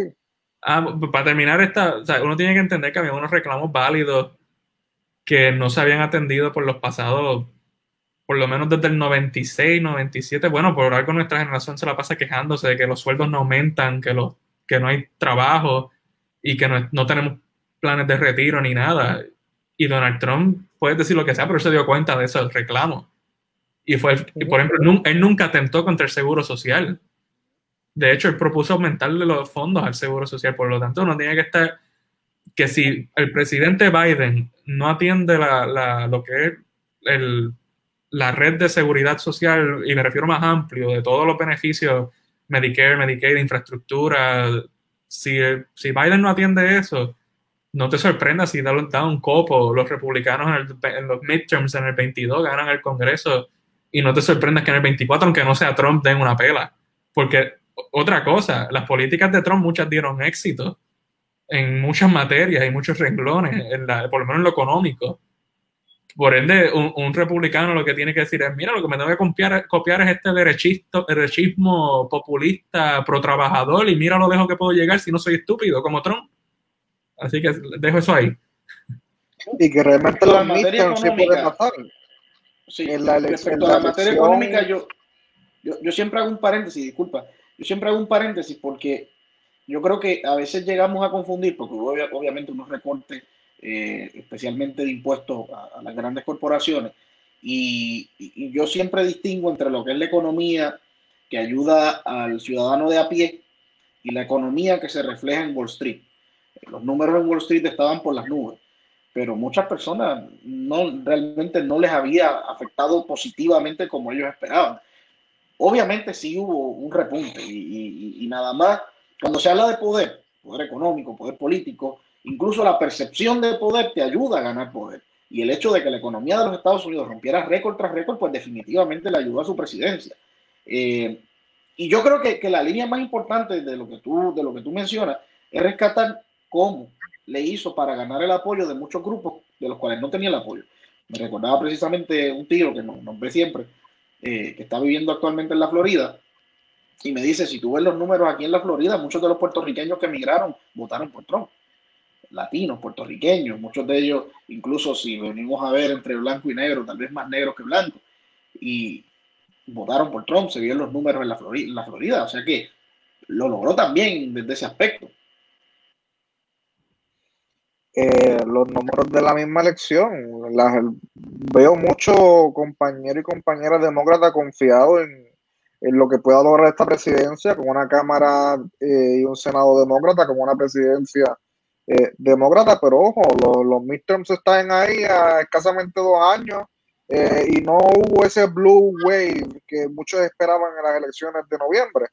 Ah, para terminar esta, o sea, uno tiene que entender que había unos reclamos válidos que no se habían atendido por los pasados, por lo menos desde el 96, 97. Bueno, por algo nuestra generación se la pasa quejándose de que los sueldos no aumentan, que, los, que no hay trabajo y que no, tenemos planes de retiro ni nada. Y Donald Trump puede decir lo que sea, pero se dio cuenta de esos reclamos. Y fue, por ejemplo, él nunca atentó contra el seguro social. De hecho, él propuso aumentarle los fondos al Seguro Social, por lo tanto, uno tiene que estar, que si el presidente Biden no atiende la, lo que es el, la red de seguridad social, y me refiero más amplio, de todos los beneficios, Medicare, Medicaid, infraestructura, si, si Biden no atiende eso, no te sorprenda si da, un copo los republicanos en, en, los midterms en el 22 ganan el Congreso y no te sorprendas que en el 24, aunque no sea Trump, den una pela. Porque otra cosa, las políticas de Trump muchas dieron éxito en muchas materias y muchos renglones, por lo menos en lo económico. Por ende, un, republicano lo que tiene que decir es, mira, lo que me tengo que copiar, copiar es este derechisto, derechismo populista, pro trabajador, y mira lo lejos que puedo llegar si no soy estúpido como Trump. Así que dejo eso ahí. Y que realmente la materia puede pasar. Sí, en la, respecto a la materia económica, yo, yo, yo siempre hago un paréntesis, disculpa yo siempre hago un paréntesis porque yo creo que a veces llegamos a confundir, porque hubo obviamente unos recortes, eh, especialmente de impuestos a, las grandes corporaciones, y, yo siempre distingo entre lo que es la economía que ayuda al ciudadano de a pie y la economía que se refleja en Wall Street. Los números en Wall Street estaban por las nubes, pero muchas personas no realmente no les había afectado positivamente como ellos esperaban. Obviamente sí hubo un repunte y, nada más. Cuando se habla de poder, poder económico, poder político, incluso la percepción de poder te ayuda a ganar poder. Y el hecho de que la economía de los Estados Unidos rompiera récord tras récord, pues definitivamente le ayudó a su presidencia. Eh, y yo creo que, que, la línea más importante de lo, que tú, de lo que tú mencionas es rescatar cómo le hizo para ganar el apoyo de muchos grupos de los cuales no tenía el apoyo. Me recordaba precisamente un tío que nos, nos ve siempre, eh, que está viviendo actualmente en la Florida, y me dice, si tú ves los números aquí en la Florida, muchos de los puertorriqueños que emigraron votaron por Trump. Latinos, puertorriqueños, muchos de ellos, incluso si venimos a ver entre blanco y negro, tal vez más negros que blanco, y votaron por Trump, se vieron los números en la Florida. En la Florida. O sea que lo logró también desde ese aspecto. Eh, los números de la misma elección. veo muchos compañeros y compañeras demócratas confiados en, lo que pueda lograr esta presidencia con una Cámara eh, y un Senado demócrata, como una presidencia eh, demócrata, pero ojo, los, los midterms están ahí a escasamente dos años y no hubo ese blue wave que muchos esperaban en las elecciones de noviembre.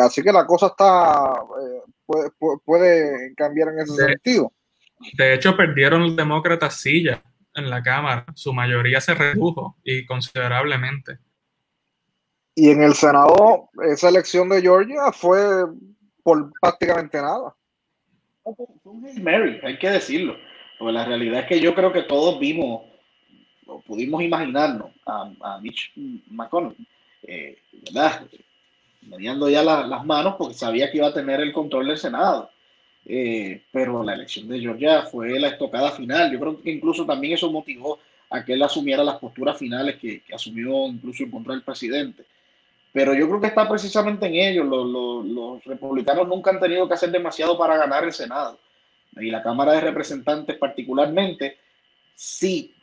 así que la cosa está puede, puede, cambiar en ese sentido. De hecho, perdieron los demócratas silla en la Cámara. Su mayoría se redujo y considerablemente. Y en el Senado, esa elección de Georgia fue por prácticamente nada. Mary, hay que decirlo. Porque la realidad es que yo creo que todos vimos o pudimos imaginarnos a, Mitch McConnell, eh, ¿verdad? Mediando ya las manos porque sabía que iba a tener el control del Senado. Eh, pero la elección de Georgia fue la estocada final. Yo creo que incluso también eso motivó a que él asumiera las posturas finales que, asumió incluso en contra del presidente. Pero yo creo que está precisamente en ello. Los, republicanos nunca han tenido que hacer demasiado para ganar el Senado. Y la Cámara de Representantes particularmente, sí.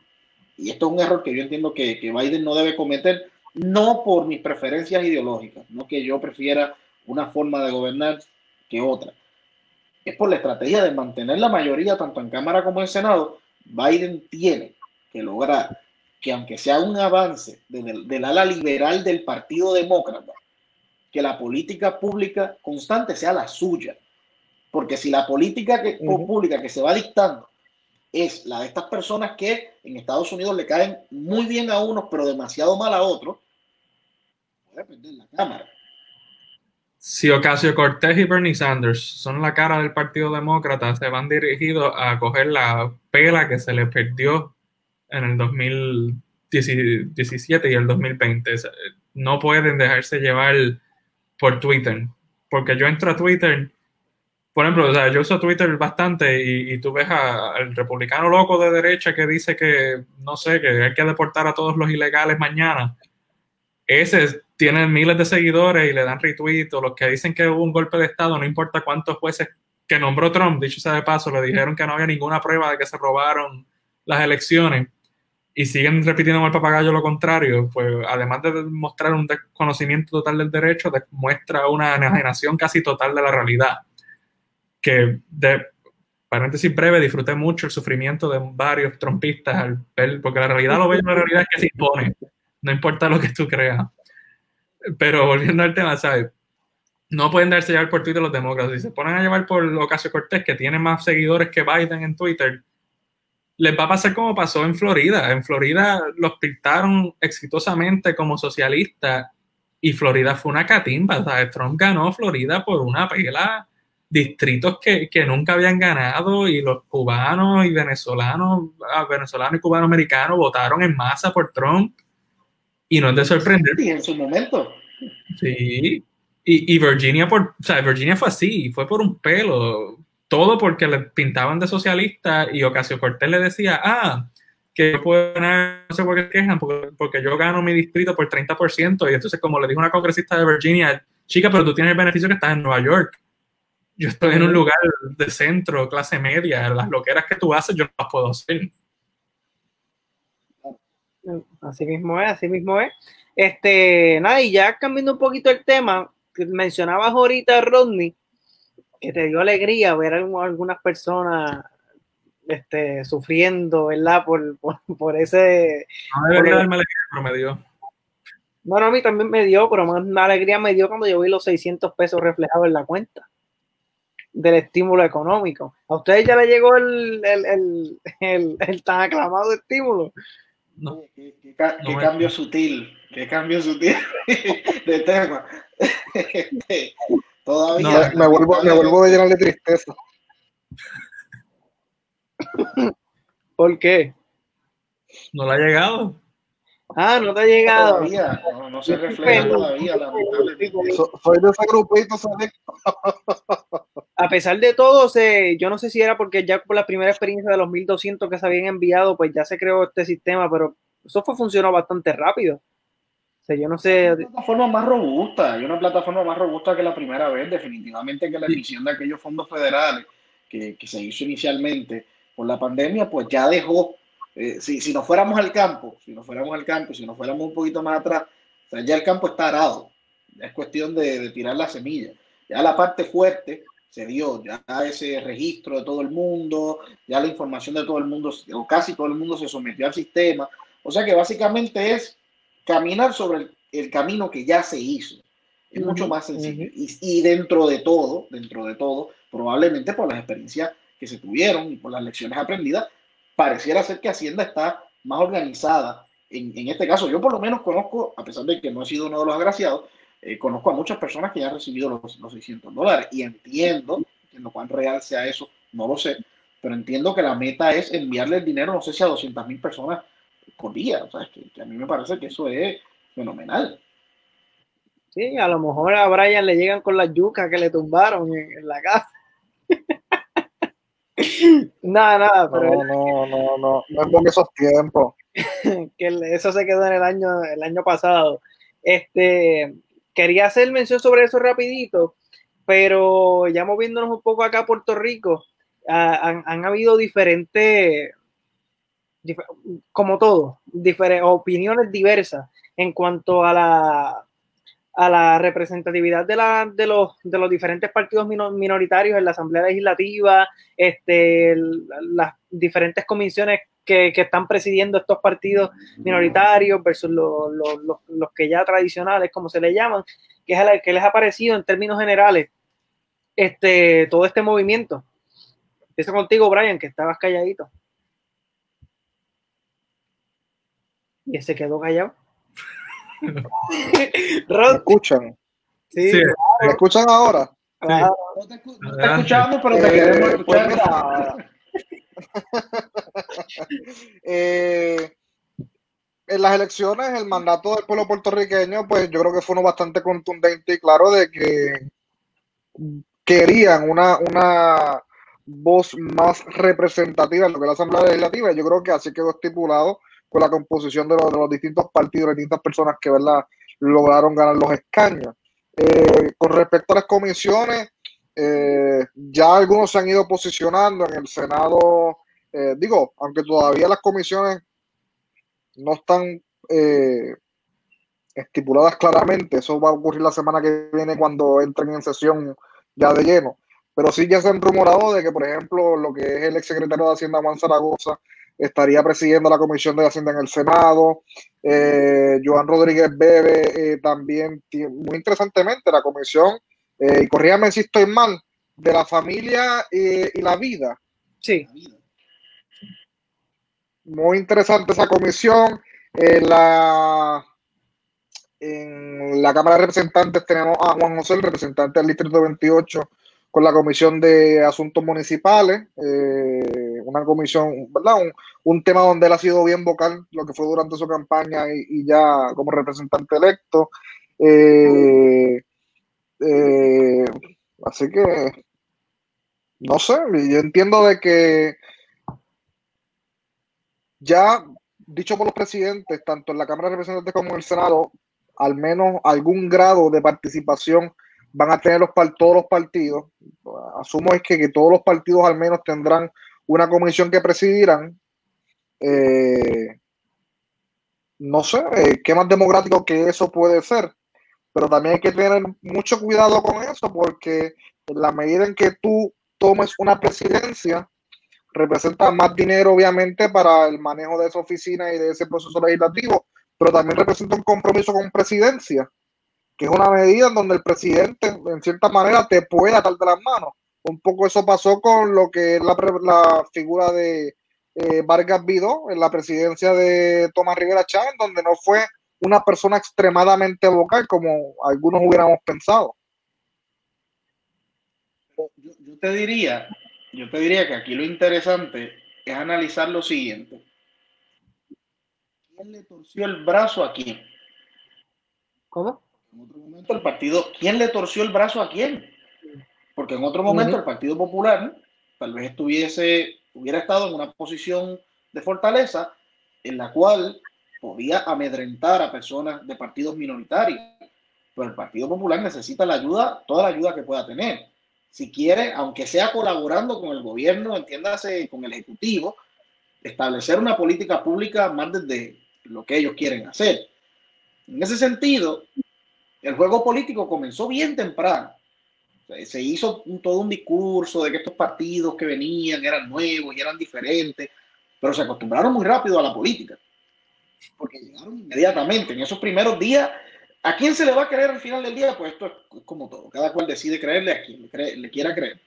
Y esto es un error que yo entiendo que, que Biden no debe cometer, no por mis preferencias ideológicas, no que yo prefiera una forma de gobernar que otra, es por la estrategia de mantener la mayoría tanto en Cámara como en Senado, Biden tiene que lograr que aunque sea un avance del, ala liberal del Partido Demócrata, que la política pública constante sea la suya. Porque si la política que, pública que se va dictando es la de estas personas que en Estados Unidos le caen muy bien a unos, pero demasiado mal a otros, puede perder la Cámara si Ocasio Cortés y Bernie Sanders son la cara del Partido Demócrata, se van dirigidos a coger la pela que se les perdió en el 2017 y el 2020. No pueden dejarse llevar por Twitter, porque yo entro a Twitter, por ejemplo, o sea, yo uso Twitter bastante y, y tú ves al republicano loco de derecha que dice que, no sé, que hay que deportar a todos los ilegales mañana. Ese tienen miles de seguidores y le dan retweet, o los que dicen que hubo un golpe de Estado, no importa cuántos jueces que nombró Trump, dicho sea de paso, le dijeron que no había ninguna prueba de que se robaron las elecciones y siguen repitiendo el papagayo lo contrario, pues además de mostrar un desconocimiento total del derecho, demuestra una enajenación casi total de la realidad. Que, de paréntesis breve, disfruté mucho el sufrimiento de varios trompistas al porque la realidad lo ve, la realidad que se impone, no importa lo que tú creas. Pero volviendo al tema, ¿sabes? No pueden darse llevar por Twitter los demócratas. Si se ponen a llevar por Ocasio Cortés, que tiene más seguidores que Biden en Twitter, les va a pasar como pasó en Florida. En Florida los pintaron exitosamente como socialistas y Florida fue una catimba. ¿sabes? Trump ganó Florida por una pela distritos que, que, nunca habían ganado y los cubanos y venezolanos, ah, venezolanos y cubanos americanos votaron en masa por Trump y no es de sorprender. Sí, en su momento. Sí. Y, Virginia, por, o sea, Virginia fue así, fue por un pelo. Todo porque le pintaban de socialista y Ocasio Cortés le decía, ah, que yo puedo ganar, no sé por qué quejan, porque, yo gano mi distrito por 30%. Y entonces, como le dijo una congresista de Virginia, chica, pero tú tienes el beneficio que estás en Nueva York. Yo estoy en un lugar de centro, clase media. Las loqueras que tú haces, yo no las puedo hacer. Así mismo es, así mismo es. Este, nada, y ya cambiando un poquito el tema, que mencionabas ahorita, Rodney, que te dio alegría ver a algunas personas este, sufriendo, ¿verdad? Por, por, ese. No debería darme alegría, pero me dio. Bueno, a mí también me dio, pero más alegría me dio cuando yo vi los 600 pesos reflejados en la cuenta del estímulo económico. ¿A ustedes ya le llegó el, el, el, el tan aclamado estímulo? No. Qué, cambio sutil, qué cambio sutil (laughs) de tema. (laughs) Todavía. me, vuelvo, me vuelvo a llenar de tristeza. (laughs) ¿Por qué? ¿No le ha llegado? Ah, no te ha llegado. Todavía, no, se refleja todavía, soy de ese grupito, (laughs) A pesar de todo, se, yo no sé si era porque ya por la primera experiencia de los 1200 que se habían enviado, pues ya se creó este sistema, pero eso fue funcionó bastante rápido. Yo no sé. Una plataforma más robusta, hay una plataforma más robusta que la primera vez, definitivamente que la emisión de aquellos fondos federales que, que se hizo inicialmente por la pandemia, pues ya dejó, eh, si, si nos fuéramos al campo, si nos fuéramos al campo, si nos fuéramos un poquito más atrás, o sea, ya el campo está arado, es cuestión de, de tirar la semilla. Ya la parte fuerte se dio, ya ese registro de todo el mundo, ya la información de todo el mundo, o casi todo el mundo se sometió al sistema. O sea que básicamente es caminar sobre el, el camino que ya se hizo. Es mucho más sencillo. y, y, dentro de todo, dentro de todo, probablemente por las experiencias que se tuvieron y por las lecciones aprendidas, pareciera ser que Hacienda está más organizada. En, en este caso, yo por lo menos conozco, a pesar de que no he sido uno de los agraciados, eh, conozco a muchas personas que ya han recibido los, los 600 dólares y entiendo, en lo cual real sea eso, no lo sé, pero entiendo que la meta es enviarle el dinero, no sé si a 200 mil personas por día. O sea, es que, que, a mí me parece que eso es fenomenal. Sí, a lo mejor a Brian le llegan con las yucas que le tumbaron en, en la casa. (laughs) nada, nada, pero. No, no, no, no, no es por esos tiempos. (laughs) que eso se quedó en el año, el año pasado. Este, quería hacer mención sobre eso rapidito, pero ya moviéndonos un poco acá a Puerto Rico, uh, han, han, habido diferentes, dif como todo, opiniones diversas en cuanto a la, a la representatividad de, la, de, los, de los diferentes partidos minoritarios en la Asamblea Legislativa, este, las diferentes comisiones que, están presidiendo estos partidos minoritarios versus los, que ya tradicionales, como se le llaman, que es el que les ha parecido en términos generales este, todo este movimiento. Empiezo contigo, Brian, que estabas calladito. Y ese quedó callado. (laughs) ¿Me escuchan? Sí, sí. Claro. ¿Me escuchan ahora? Claro. No, te, no te escuchamos, pero te eh, queremos escuchar. Pues (laughs) eh, en las elecciones, el mandato del pueblo puertorriqueño, pues yo creo que fue uno bastante contundente y claro de que querían una, una voz más representativa en lo que es la Asamblea Legislativa. Yo creo que así quedó estipulado con la composición de los, de los distintos partidos, las distintas personas que ¿verdad? lograron ganar los escaños. Eh, con respecto a las comisiones, eh, ya algunos se han ido posicionando en el Senado, eh, digo, aunque todavía las comisiones no están estipuladas claramente, eso va a ocurrir la semana que viene cuando entren en sesión ya de lleno, pero sí ya se han rumorado de que, por ejemplo, lo que es el exsecretario de Hacienda Juan Zaragoza estaría presidiendo la Comisión de Hacienda en el Senado, eh, Joan Rodríguez Bebe eh, también, muy interesantemente, la Comisión eh, y corríame si estoy mal, de la familia eh, y la vida. Sí. Muy interesante esa comisión. En la, en la Cámara de Representantes tenemos a Juan José, el representante del Distrito 28, con la Comisión de Asuntos Municipales. Eh, una comisión, ¿verdad? Un, un, tema donde él ha sido bien vocal, lo que fue durante su campaña y, ya como representante electo. Eh, eh, así que, no sé, yo entiendo de que ya dicho por los presidentes, tanto en la Cámara de Representantes como en el Senado, al menos algún grado de participación van a tener los, todos los partidos. Asumo es que, que todos los partidos al menos tendrán una comisión que presidirán. Eh, no sé, eh, ¿qué más democrático que eso puede ser? pero también hay que tener mucho cuidado con eso porque en la medida en que tú tomes una presidencia, representa más dinero obviamente para el manejo de esa oficina y de ese proceso legislativo, pero también representa un compromiso con presidencia, que es una medida en donde el presidente en cierta manera te puede atar de las manos. Un poco eso pasó con lo que es la, la figura de eh, Vargas Vidó en la presidencia de Tomás Rivera Chávez, donde no fue una persona extremadamente vocal como algunos hubiéramos pensado. Yo, yo, te diría, yo te diría que aquí lo interesante es analizar lo siguiente. ¿Quién le torció el brazo a quién? ¿Cómo? En otro momento el partido, ¿quién le torció el brazo a quién? Porque en otro momento uh -huh. el Partido Popular tal vez estuviese, hubiera estado en una posición de fortaleza en la cual podía amedrentar a personas de partidos minoritarios. Pero el Partido Popular necesita la ayuda, toda la ayuda que pueda tener. Si quiere, aunque sea colaborando con el gobierno, entiéndase, con el Ejecutivo, establecer una política pública más desde lo que ellos quieren hacer. En ese sentido, el juego político comenzó bien temprano. Se hizo todo un discurso de que estos partidos que venían eran nuevos y eran diferentes, pero se acostumbraron muy rápido a la política, porque llegaron inmediatamente. En esos primeros días ¿A quién se le va a creer al final del día? Pues esto es como todo. Cada cual decide creerle a quien le, quiera creer.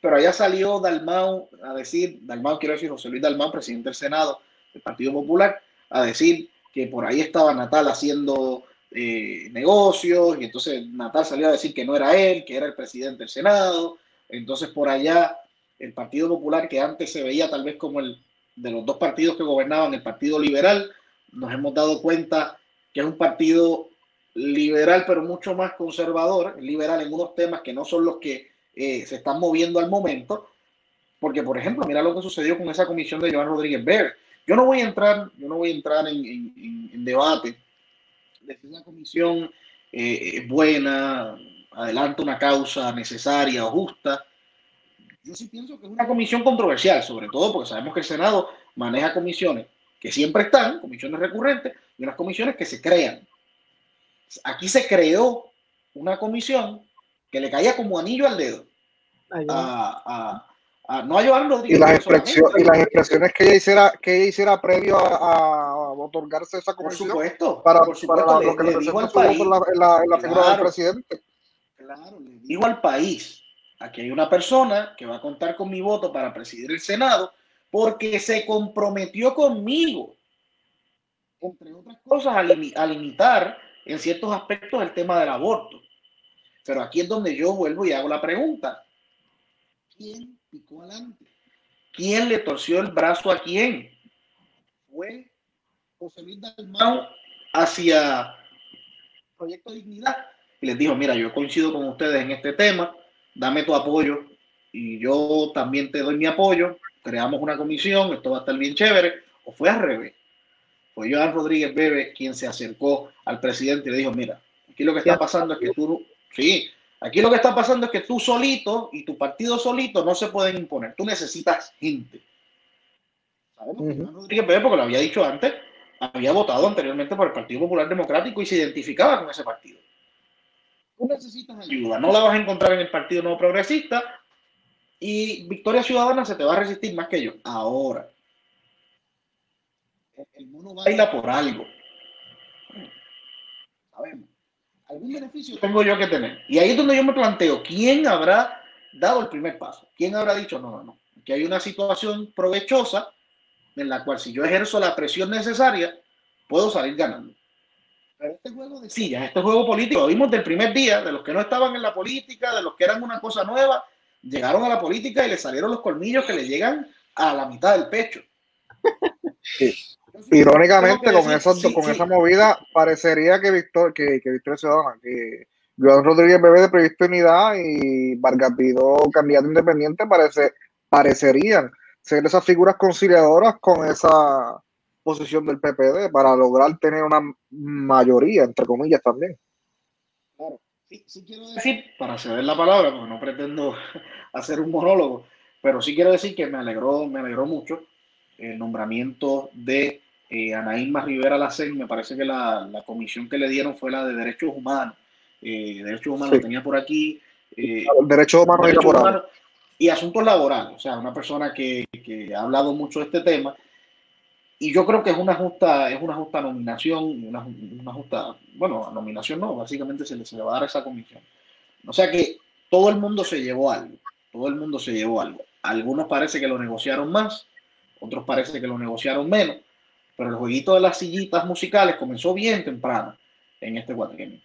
Pero allá salió Dalmau a decir, Dalmau quiero decir José Luis Dalmau, presidente del Senado del Partido Popular, a decir que por ahí estaba Natal haciendo eh, negocios y entonces Natal salió a decir que no era él, que era el presidente del Senado. Entonces por allá el Partido Popular, que antes se veía tal vez como el de los dos partidos que gobernaban, el Partido Liberal, nos hemos dado cuenta que es un partido liberal, pero mucho más conservador, liberal en unos temas que no son los que eh, se están moviendo al momento, porque por ejemplo, mira lo que sucedió con esa comisión de Joan Rodríguez Ver. Yo no voy a entrar, yo no voy a entrar en, debate de si una comisión eh, buena, adelanta una causa necesaria o justa. Yo sí pienso que es una comisión controversial, sobre todo porque sabemos que el Senado maneja comisiones que siempre están, comisiones recurrentes, y unas comisiones que se crean aquí se creó una comisión que le caía como anillo al dedo a, a, no a Joan Rodríguez. Y las, expresiones, y las expresiones que ella hiciera, que ella hiciera previo a, otorgarse esa comisión. Por supuesto, para, por supuesto, lo que le, digo al país, la, la, la figura del presidente. Claro, le digo al país, aquí hay una persona que va a contar con mi voto para presidir el Senado porque se comprometió conmigo, entre otras cosas, a, a limitar en ciertos aspectos el tema del aborto. Pero aquí es donde yo vuelvo y hago la pregunta. ¿Quién picó adelante? ¿Quién le torció el brazo a quién? ¿Fue José Luis Dalmau hacia Proyecto Dignidad? Y les dijo, mira, yo coincido con ustedes en este tema, dame tu apoyo y yo también te doy mi apoyo, creamos una comisión, esto va a estar bien chévere, o fue al revés. Fue Joan Rodríguez Bebe quien se acercó al presidente y le dijo, mira, aquí lo que está pasando es que tú, sí, aquí lo que está pasando es que tú solito y tu partido solito no se pueden imponer, tú necesitas gente. Sabemos que Joan Rodríguez Bebe, porque lo había dicho antes, había votado anteriormente por el Partido Popular Democrático y se identificaba con ese partido. Tú necesitas ayuda, no la vas a encontrar en el Partido Nuevo Progresista y Victoria Ciudadana se te va a resistir más que yo. Ahora, el mono baila por algo. Sabemos. Algún beneficio tengo yo que tener. Y ahí es donde yo me planteo, ¿quién habrá dado el primer paso? ¿Quién habrá dicho, no, no, no, que hay una situación provechosa en la cual si yo ejerzo la presión necesaria, puedo salir ganando? Pero este juego de sillas, este juego político, lo vimos del primer día, de los que no estaban en la política, de los que eran una cosa nueva, llegaron a la política y les salieron los colmillos que le llegan a la mitad del pecho. (laughs) Sí. Irónicamente, con, esa, con esa movida, parecería que Víctor, que, que Víctor Ciudadana, que Joan Rodríguez Bebé de Proyecto Unidad y Vargas Pido, candidato independiente, parece, parecerían ser esas figuras conciliadoras con esa posición del PPD para lograr tener una mayoría, entre comillas, también. Claro, sí, sí quiero decir, para ceder la palabra, porque no pretendo (laughs) hacer un monólogo, pero sí quiero decir que me alegró, me alegró mucho el nombramiento de eh, Anaíma Rivera Lacen, me parece que la, la, comisión que le dieron fue la de Derechos Humanos. Eh, derechos Humanos tenía por aquí. Eh, derechos Humanos y Laborales. Y asuntos laborales, o sea, una persona que, que, ha hablado mucho de este tema. Y yo creo que es una justa, es una justa nominación, una, una justa, bueno, nominación no, básicamente se le, se le va a dar esa comisión. O sea que todo el mundo se llevó algo, todo el mundo se llevó algo. Algunos parece que lo negociaron más, otros parece que lo negociaron menos, pero el jueguito de las sillitas musicales comenzó bien temprano en este cuatrienio.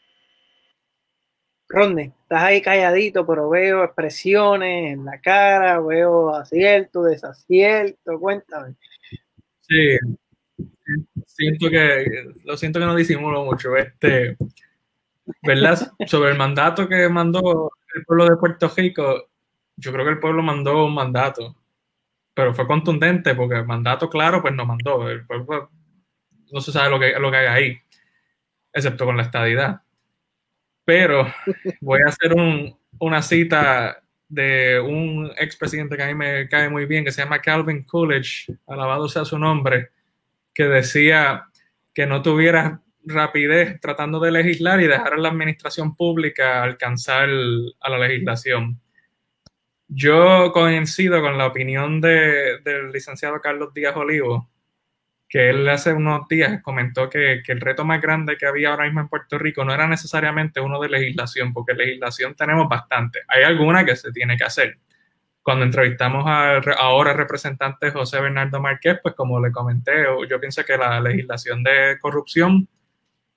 Rodney, estás ahí calladito, pero veo expresiones en la cara, veo acierto, desacierto, cuéntame. Sí, siento que, lo siento que no disimulo mucho, este, ¿verdad? (laughs) Sobre el mandato que mandó el pueblo de Puerto Rico, yo creo que el pueblo mandó un mandato pero fue contundente porque el mandato claro pues nos mandó. No se sabe lo que, lo que hay ahí, excepto con la estadidad. Pero voy a hacer un, una cita de un expresidente que a mí me cae muy bien, que se llama Calvin Coolidge, alabado sea su nombre, que decía que no tuviera rapidez tratando de legislar y dejar a la administración pública alcanzar a la legislación. Yo coincido con la opinión de, del licenciado Carlos Díaz Olivo, que él hace unos días comentó que, el reto más grande que había ahora mismo en Puerto Rico no era necesariamente uno de legislación, porque legislación tenemos bastante. Hay alguna que se tiene que hacer. Cuando entrevistamos al ahora representante José Bernardo Márquez, pues como le comenté, yo pienso que la legislación de corrupción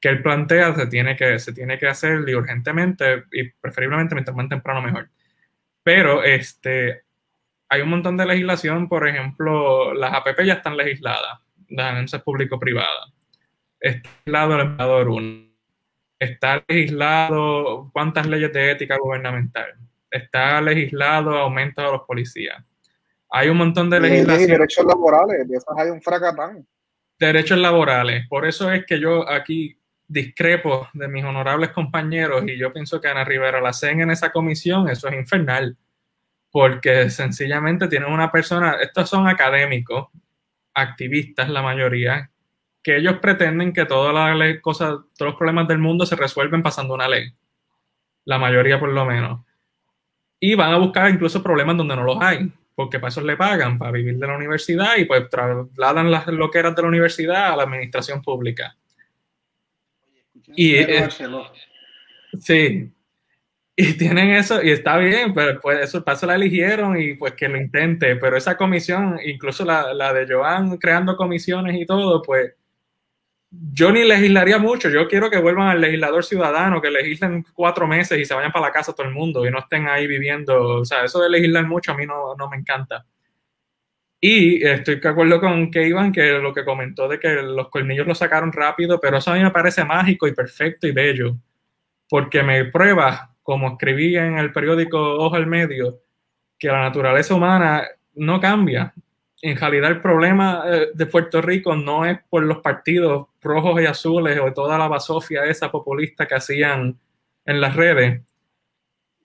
que él plantea se tiene que, se tiene que hacer urgentemente y preferiblemente mientras más temprano mejor. Pero este, hay un montón de legislación, por ejemplo, las APP ya están legisladas, las alianzas público-privadas. Está legislado el empleador 1. Está legislado cuántas leyes de ética gubernamental. Está legislado aumento de los policías. Hay un montón de legislación. derechos laborales, de esas hay un fracatán. Derechos laborales. Por eso es que yo aquí discrepo de mis honorables compañeros y yo pienso que Ana Rivera la hacen en esa comisión, eso es infernal, porque sencillamente tienen una persona, estos son académicos, activistas la mayoría, que ellos pretenden que todas las cosas, todos los problemas del mundo se resuelven pasando una ley, la mayoría por lo menos. Y van a buscar incluso problemas donde no los hay, porque para eso le pagan, para vivir de la universidad y pues trasladan las loqueras de la universidad a la administración pública y, eh, sí, y tienen eso, y está bien, pero pues eso, paso la eligieron y pues que lo intente, pero esa comisión, incluso la, la, de Joan creando comisiones y todo, pues yo ni legislaría mucho, yo quiero que vuelvan al legislador ciudadano, que legislen cuatro meses y se vayan para la casa todo el mundo y no estén ahí viviendo, o sea, eso de legislar mucho a mí no, no me encanta. Y estoy de acuerdo con que Iván, que lo que comentó de que los colmillos lo sacaron rápido, pero eso a mí me parece mágico y perfecto y bello, porque me prueba, como escribí en el periódico Ojo al Medio, que la naturaleza humana no cambia. En realidad el problema eh, de Puerto Rico no es por los partidos rojos y azules o toda la basofia esa populista que hacían en las redes,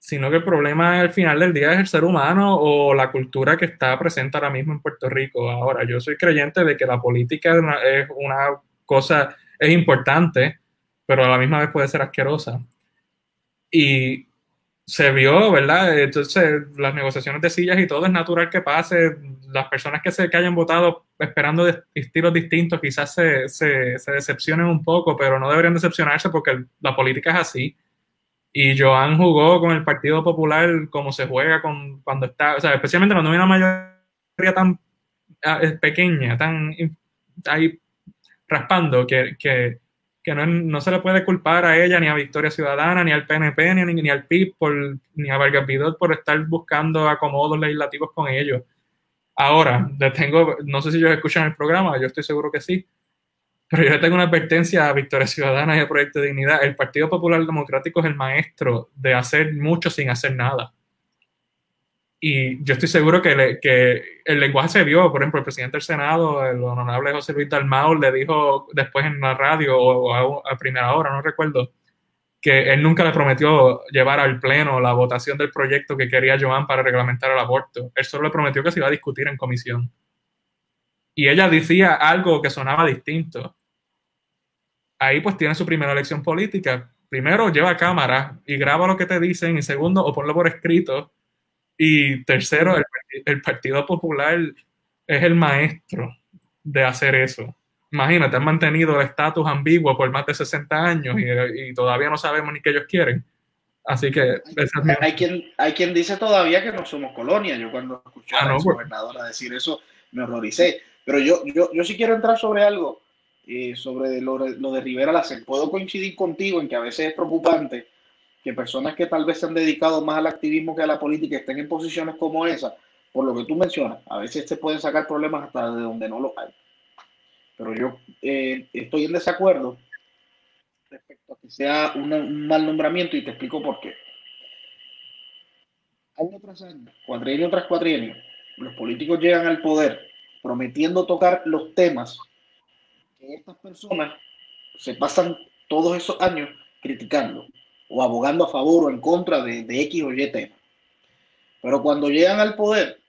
sino que el problema al final del día es el ser humano o la cultura que está presente ahora mismo en Puerto Rico. Ahora, yo soy creyente de que la política es una, cosa, es importante, pero a la misma vez puede ser asquerosa. Y se vio, ¿verdad? Entonces, las negociaciones de sillas y todo es natural que pase. Las personas que, se, que hayan votado esperando estilos distintos quizás se, se, se, decepcionen un poco, pero no deberían decepcionarse porque la política es así. Y Joan jugó con el Partido Popular como se juega con, cuando está, o sea, especialmente cuando hay una mayoría tan ah, pequeña, tan ahí raspando, que, que, que no, no, se le puede culpar a ella, ni a Victoria Ciudadana, ni al PNP, ni, ni al PIB, por, ni a Vargas Vidal por estar buscando acomodos legislativos con ellos. Ahora, tengo, no sé si ellos escuchan el programa, yo estoy seguro que sí, pero yo tengo una advertencia a Victoria Ciudadana y al Proyecto de Dignidad. El Partido Popular Democrático es el maestro de hacer mucho sin hacer nada. Y yo estoy seguro que, el lenguaje se vio. Por ejemplo, el presidente del Senado, el honorable José Luis Dalmau, le dijo después en la radio o a, primera hora, no recuerdo, que él nunca le prometió llevar al Pleno la votación del proyecto que quería Joan para reglamentar el aborto. Él solo le prometió que se iba a discutir en comisión. Y ella decía algo que sonaba distinto ahí pues tiene su primera elección política. Primero, lleva cámara y graba lo que te dicen. Y segundo, o ponlo por escrito. Y tercero, el, Partido Popular es el maestro de hacer eso. Imagínate, han mantenido el estatus ambiguo por más de 60 años y, todavía no sabemos ni qué ellos quieren. Así que... Hay, quien, hay quien dice todavía que no somos colonia. Yo cuando escuché ah, a la pues. gobernadora decir eso me horroricé. Pero yo, yo, yo sí quiero entrar sobre algo eh, sobre lo, de Rivera Lacen. Puedo coincidir contigo en que a veces es preocupante que personas que tal vez se han dedicado más al activismo que a la política estén en posiciones como esa, por lo que tú mencionas. A veces se pueden sacar problemas hasta de donde no lo hay. Pero yo eh, estoy en desacuerdo respecto a que sea un mal nombramiento y te explico por qué. Año tras año, cuatrienio tras cuatrienio, los políticos llegan al poder prometiendo tocar los temas que estas personas se pasan todos esos años criticando o abogando a favor o en contra de, de X o Y tema. Pero cuando llegan al poder,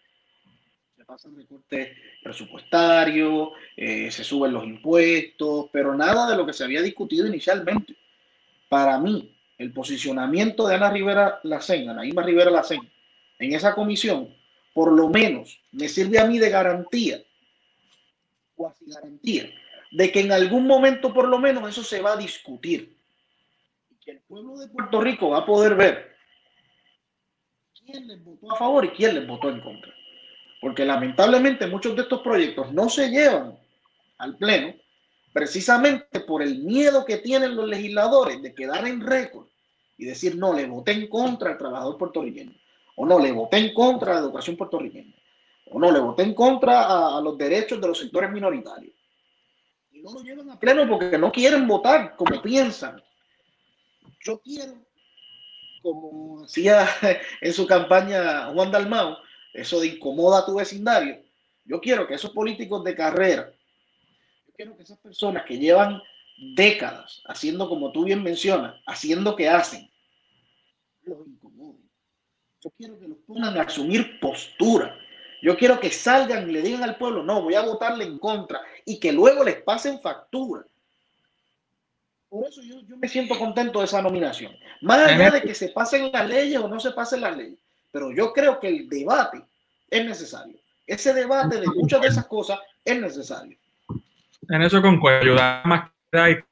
se pasan recortes presupuestarios, eh, se suben los impuestos, pero nada de lo que se había discutido inicialmente. Para mí, el posicionamiento de Ana Rivera Lacen, Anaíma Rivera Lacen, en esa comisión, por lo menos me sirve a mí de garantía, cuasi garantía, de que en algún momento por lo menos eso se va a discutir. Y que el pueblo de Puerto Rico va a poder ver quién les votó a favor y quién les votó en contra. Porque lamentablemente muchos de estos proyectos no se llevan al Pleno precisamente por el miedo que tienen los legisladores de quedar en récord y decir, no, le voté en contra al trabajador puertorriqueño, o no, le voté en contra a la educación puertorriqueña, o no, le voté en contra a, los derechos de los sectores minoritarios. Y no lo llevan a pleno porque no quieren votar como piensan. Yo quiero, como hacía en su campaña Juan Dalmau, eso de incomoda a tu vecindario. Yo quiero que esos políticos de carrera, yo quiero que esas personas que llevan décadas haciendo como tú bien mencionas, haciendo que hacen. Yo quiero que los pongan a asumir postura. Yo quiero que salgan y le digan al pueblo, no, voy a votarle en contra y que luego les pasen factura. Por eso yo, yo me siento contento de esa nominación. Más allá de que se pasen las leyes o no se pasen las leyes. Pero yo creo que el debate es necesario. Ese debate de muchas de esas cosas es necesario. En eso concuerdo. Ayudar más que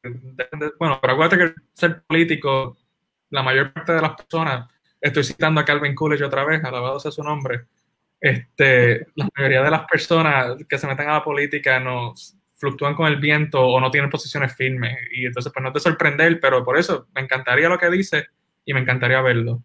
bueno, pero acuérdate que ser político, la mayor parte de las personas, estoy citando a Calvin Coolidge otra vez, alabado sea su nombre, este, la mayoría de las personas que se meten a la política no fluctúan con el viento o no tienen posiciones firmes. Y entonces, pues no te sorprender, pero por eso me encantaría lo que dice y me encantaría verlo.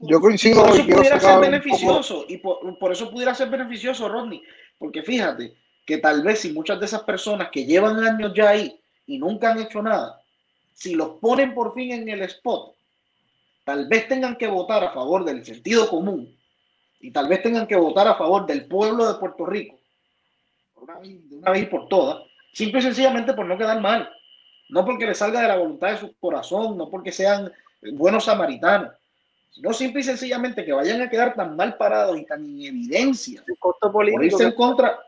Yo coincido. Por eso pudiera ser beneficioso, y por, por, eso pudiera ser beneficioso, Rodney, porque fíjate que tal vez si muchas de esas personas que llevan años ya ahí y nunca han hecho nada, si los ponen por fin en el spot, tal vez tengan que votar a favor del sentido común y tal vez tengan que votar a favor del pueblo de Puerto Rico, una vez, de una vez y por todas, simple y sencillamente por no quedar mal, no porque les salga de la voluntad de su corazón, no porque sean buenos samaritanos, sino simple y sencillamente que vayan a quedar tan mal parados y tan en evidencia el costo político por irse en contra,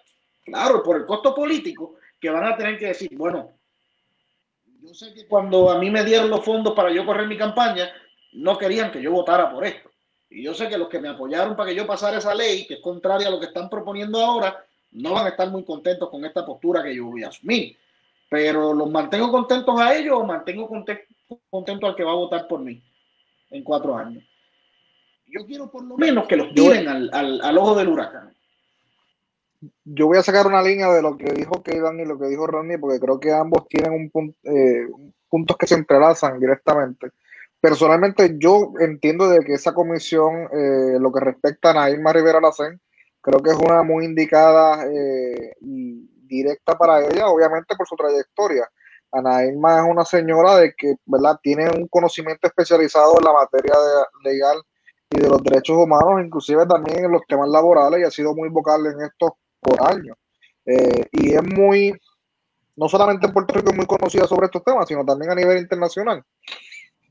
claro, por el costo político, que van a tener que decir, bueno, yo sé que cuando a mí me dieron los fondos para yo correr mi campaña, no querían que yo votara por esto. Y yo sé que los que me apoyaron para que yo pasara esa ley, que es contraria a lo que están proponiendo ahora, no van a estar muy contentos con esta postura que yo voy a asumir. Pero los mantengo contentos a ellos o mantengo contento, contento al que va a votar por mí en cuatro años. Yo quiero por lo menos que los tiren al, al, al ojo del huracán. Yo voy a sacar una línea de lo que dijo Keidan y lo que dijo Ronnie, porque creo que ambos tienen un punto, eh, puntos que se entrelazan directamente. Personalmente, yo entiendo de que esa comisión, eh, lo que respecta a Naima Rivera Lacen, creo que es una muy indicada eh, y directa para ella, obviamente por su trayectoria. Anaíma es una señora de que, ¿verdad?, tiene un conocimiento especializado en la materia legal y de los derechos humanos, inclusive también en los temas laborales, y ha sido muy vocal en esto por años. Eh, y es muy, no solamente en Puerto Rico es muy conocida sobre estos temas, sino también a nivel internacional.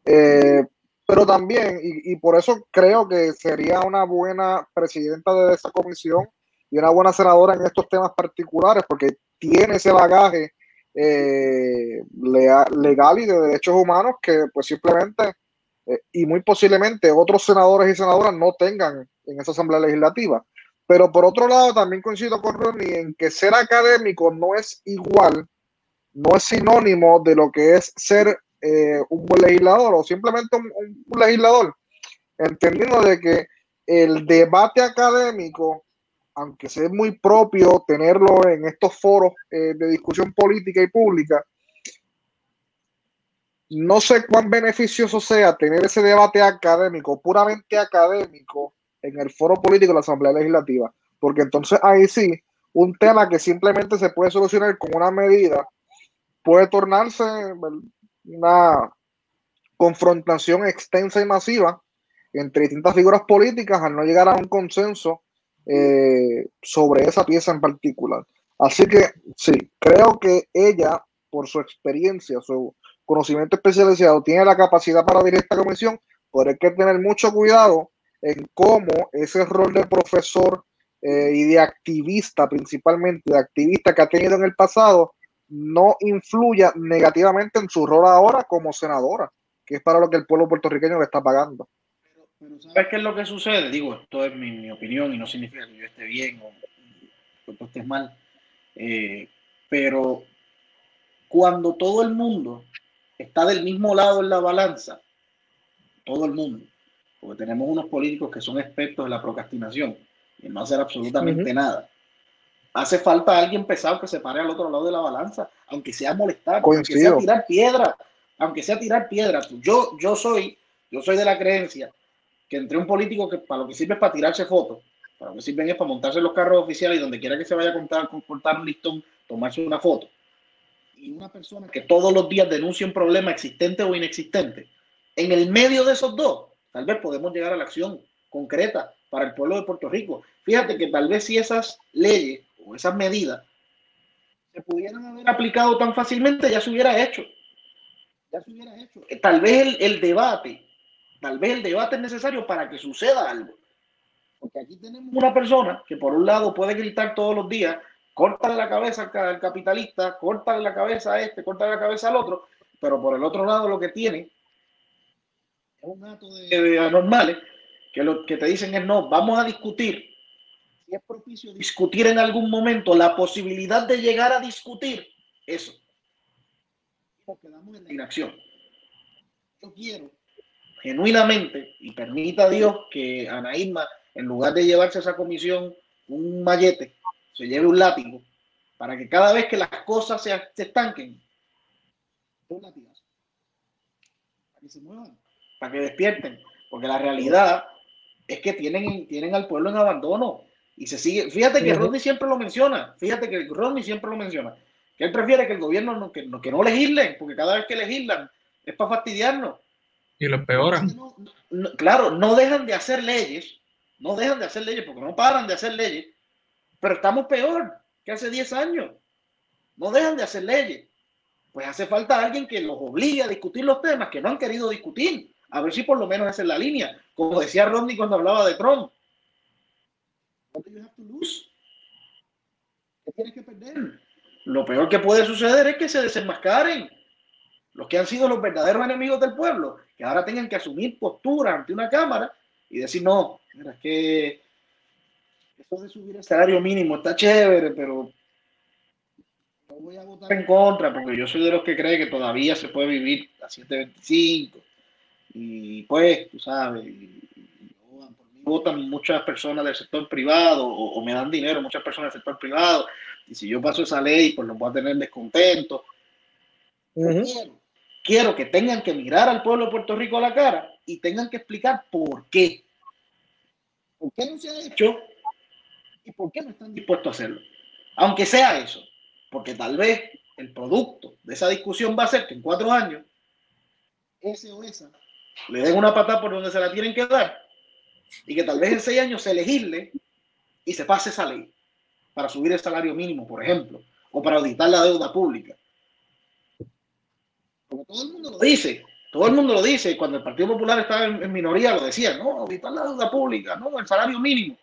Eh, pero también, y, por eso creo que sería una buena presidenta de esa comisión y una buena senadora en estos temas particulares, porque tiene ese bagaje eh, legal y de derechos humanos que pues simplemente eh, y muy posiblemente otros senadores y senadoras no tengan en esa asamblea legislativa. Pero por otro lado, también coincido con Ronnie en que ser académico no es igual, no es sinónimo de lo que es ser eh, un buen legislador o simplemente un, un, legislador, entendiendo de que el debate académico, aunque sea muy propio tenerlo en estos foros eh, de discusión política y pública, no sé cuán beneficioso sea tener ese debate académico, puramente académico, en el foro político de la Asamblea Legislativa, porque entonces ahí sí, un tema que simplemente se puede solucionar con una medida puede tornarse una confrontación extensa y masiva entre distintas figuras políticas al no llegar a un consenso eh, sobre esa pieza en particular. Así que Sí, creo que ella, por su experiencia, su conocimiento especializado, tiene la capacidad para dirigir esta comisión, pero hay que tener mucho cuidado en cómo ese rol de profesor eh, y de activista, principalmente de activista que ha tenido en el pasado, no influya negativamente en su rol ahora como senadora, que es para lo que el pueblo puertorriqueño le está pagando. Pero, ¿sabes qué es lo que sucede? Digo, esto es mi, opinión y no significa que yo esté bien o que tú estés mal. Eh, pero cuando todo el mundo está del mismo lado en la balanza, todo el mundo, porque tenemos unos políticos que son expertos en la procrastinación y no hacer absolutamente nada. Hace falta alguien pesado que se pare al otro lado de la balanza, aunque sea molestar, aunque sea tirar piedra, aunque sea tirar piedra. Yo, yo soy, yo soy de la creencia que entre un político que para lo que sirve es para tirarse fotos, para lo que sirven es para montarse los carros oficiales y donde quiera que se vaya a contar, cortar un listón, tomarse una foto. Y una persona que todos los días denuncia un problema existente o inexistente, en el medio de esos dos, tal vez podemos llegar a la acción concreta para el pueblo de Puerto Rico. Fíjate que tal vez si esas leyes o esas medidas se pudieran haber aplicado tan fácilmente, ya se hubiera hecho. Ya se hubiera hecho. Tal vez el, el debate, tal vez el debate es necesario para que suceda algo. Porque aquí tenemos una persona que por un lado puede gritar todos los días, córtale la cabeza al capitalista, córtale la cabeza a este, córtale la cabeza al otro, pero por el otro lado lo que tiene es un acto de, anormales que lo que te dicen es no, vamos a discutir. Es propicio discutir en algún momento la posibilidad de llegar a discutir eso. Nos quedamos en la inacción. Yo quiero genuinamente, y permita Dios que Ana Irma, en lugar de llevarse a esa comisión un mallete, se lleve un látigo para que cada vez que las cosas se, estanquen, para que se muevan, para que despierten, porque la realidad es que tienen, tienen al pueblo en abandono y se sigue. Fíjate que Rodney siempre lo menciona, fíjate que Rodney siempre lo menciona, que él prefiere que el gobierno no, que, no, que no legislen, porque cada vez que legislan es para fastidiarnos. Y lo peor. claro, no dejan de hacer leyes, no dejan de hacer leyes porque no paran de hacer leyes pero estamos peor que hace 10 años. No dejan de hacer leyes. Pues hace falta alguien que los obligue a discutir los temas que no han querido discutir. A ver si por lo menos esa es la línea. Como decía Rodney cuando hablaba de Trump. ¿Qué tienes que perder? Lo peor que puede suceder es que se desenmascaren los que han sido los verdaderos enemigos del pueblo, que ahora tengan que asumir postura ante una cámara y decir, no, que eso de subir el salario mínimo está chévere, pero no voy a votar en contra porque yo soy de los que cree que todavía se puede vivir a 725. Y pues, tú sabes, votan muchas personas del sector privado o, me dan dinero muchas personas del sector privado. Y si yo paso esa ley, pues los voy a tener descontentos. quiero, quiero que tengan que mirar al pueblo de Puerto Rico a la cara y tengan que explicar por qué. ¿Por qué no se ha hecho? ¿Y por qué no están dispuestos a hacerlo? Aunque sea eso, porque tal vez el producto de esa discusión va a ser que en cuatro años ese o esa le den una patada por donde se la tienen que dar y que tal vez en seis años se legisle y se pase esa ley para subir el salario mínimo, por ejemplo, o para auditar la deuda pública. Como todo el mundo lo dice, todo el mundo lo dice, cuando el Partido Popular estaba en, minoría lo decía, no, auditar la deuda pública, no, el salario mínimo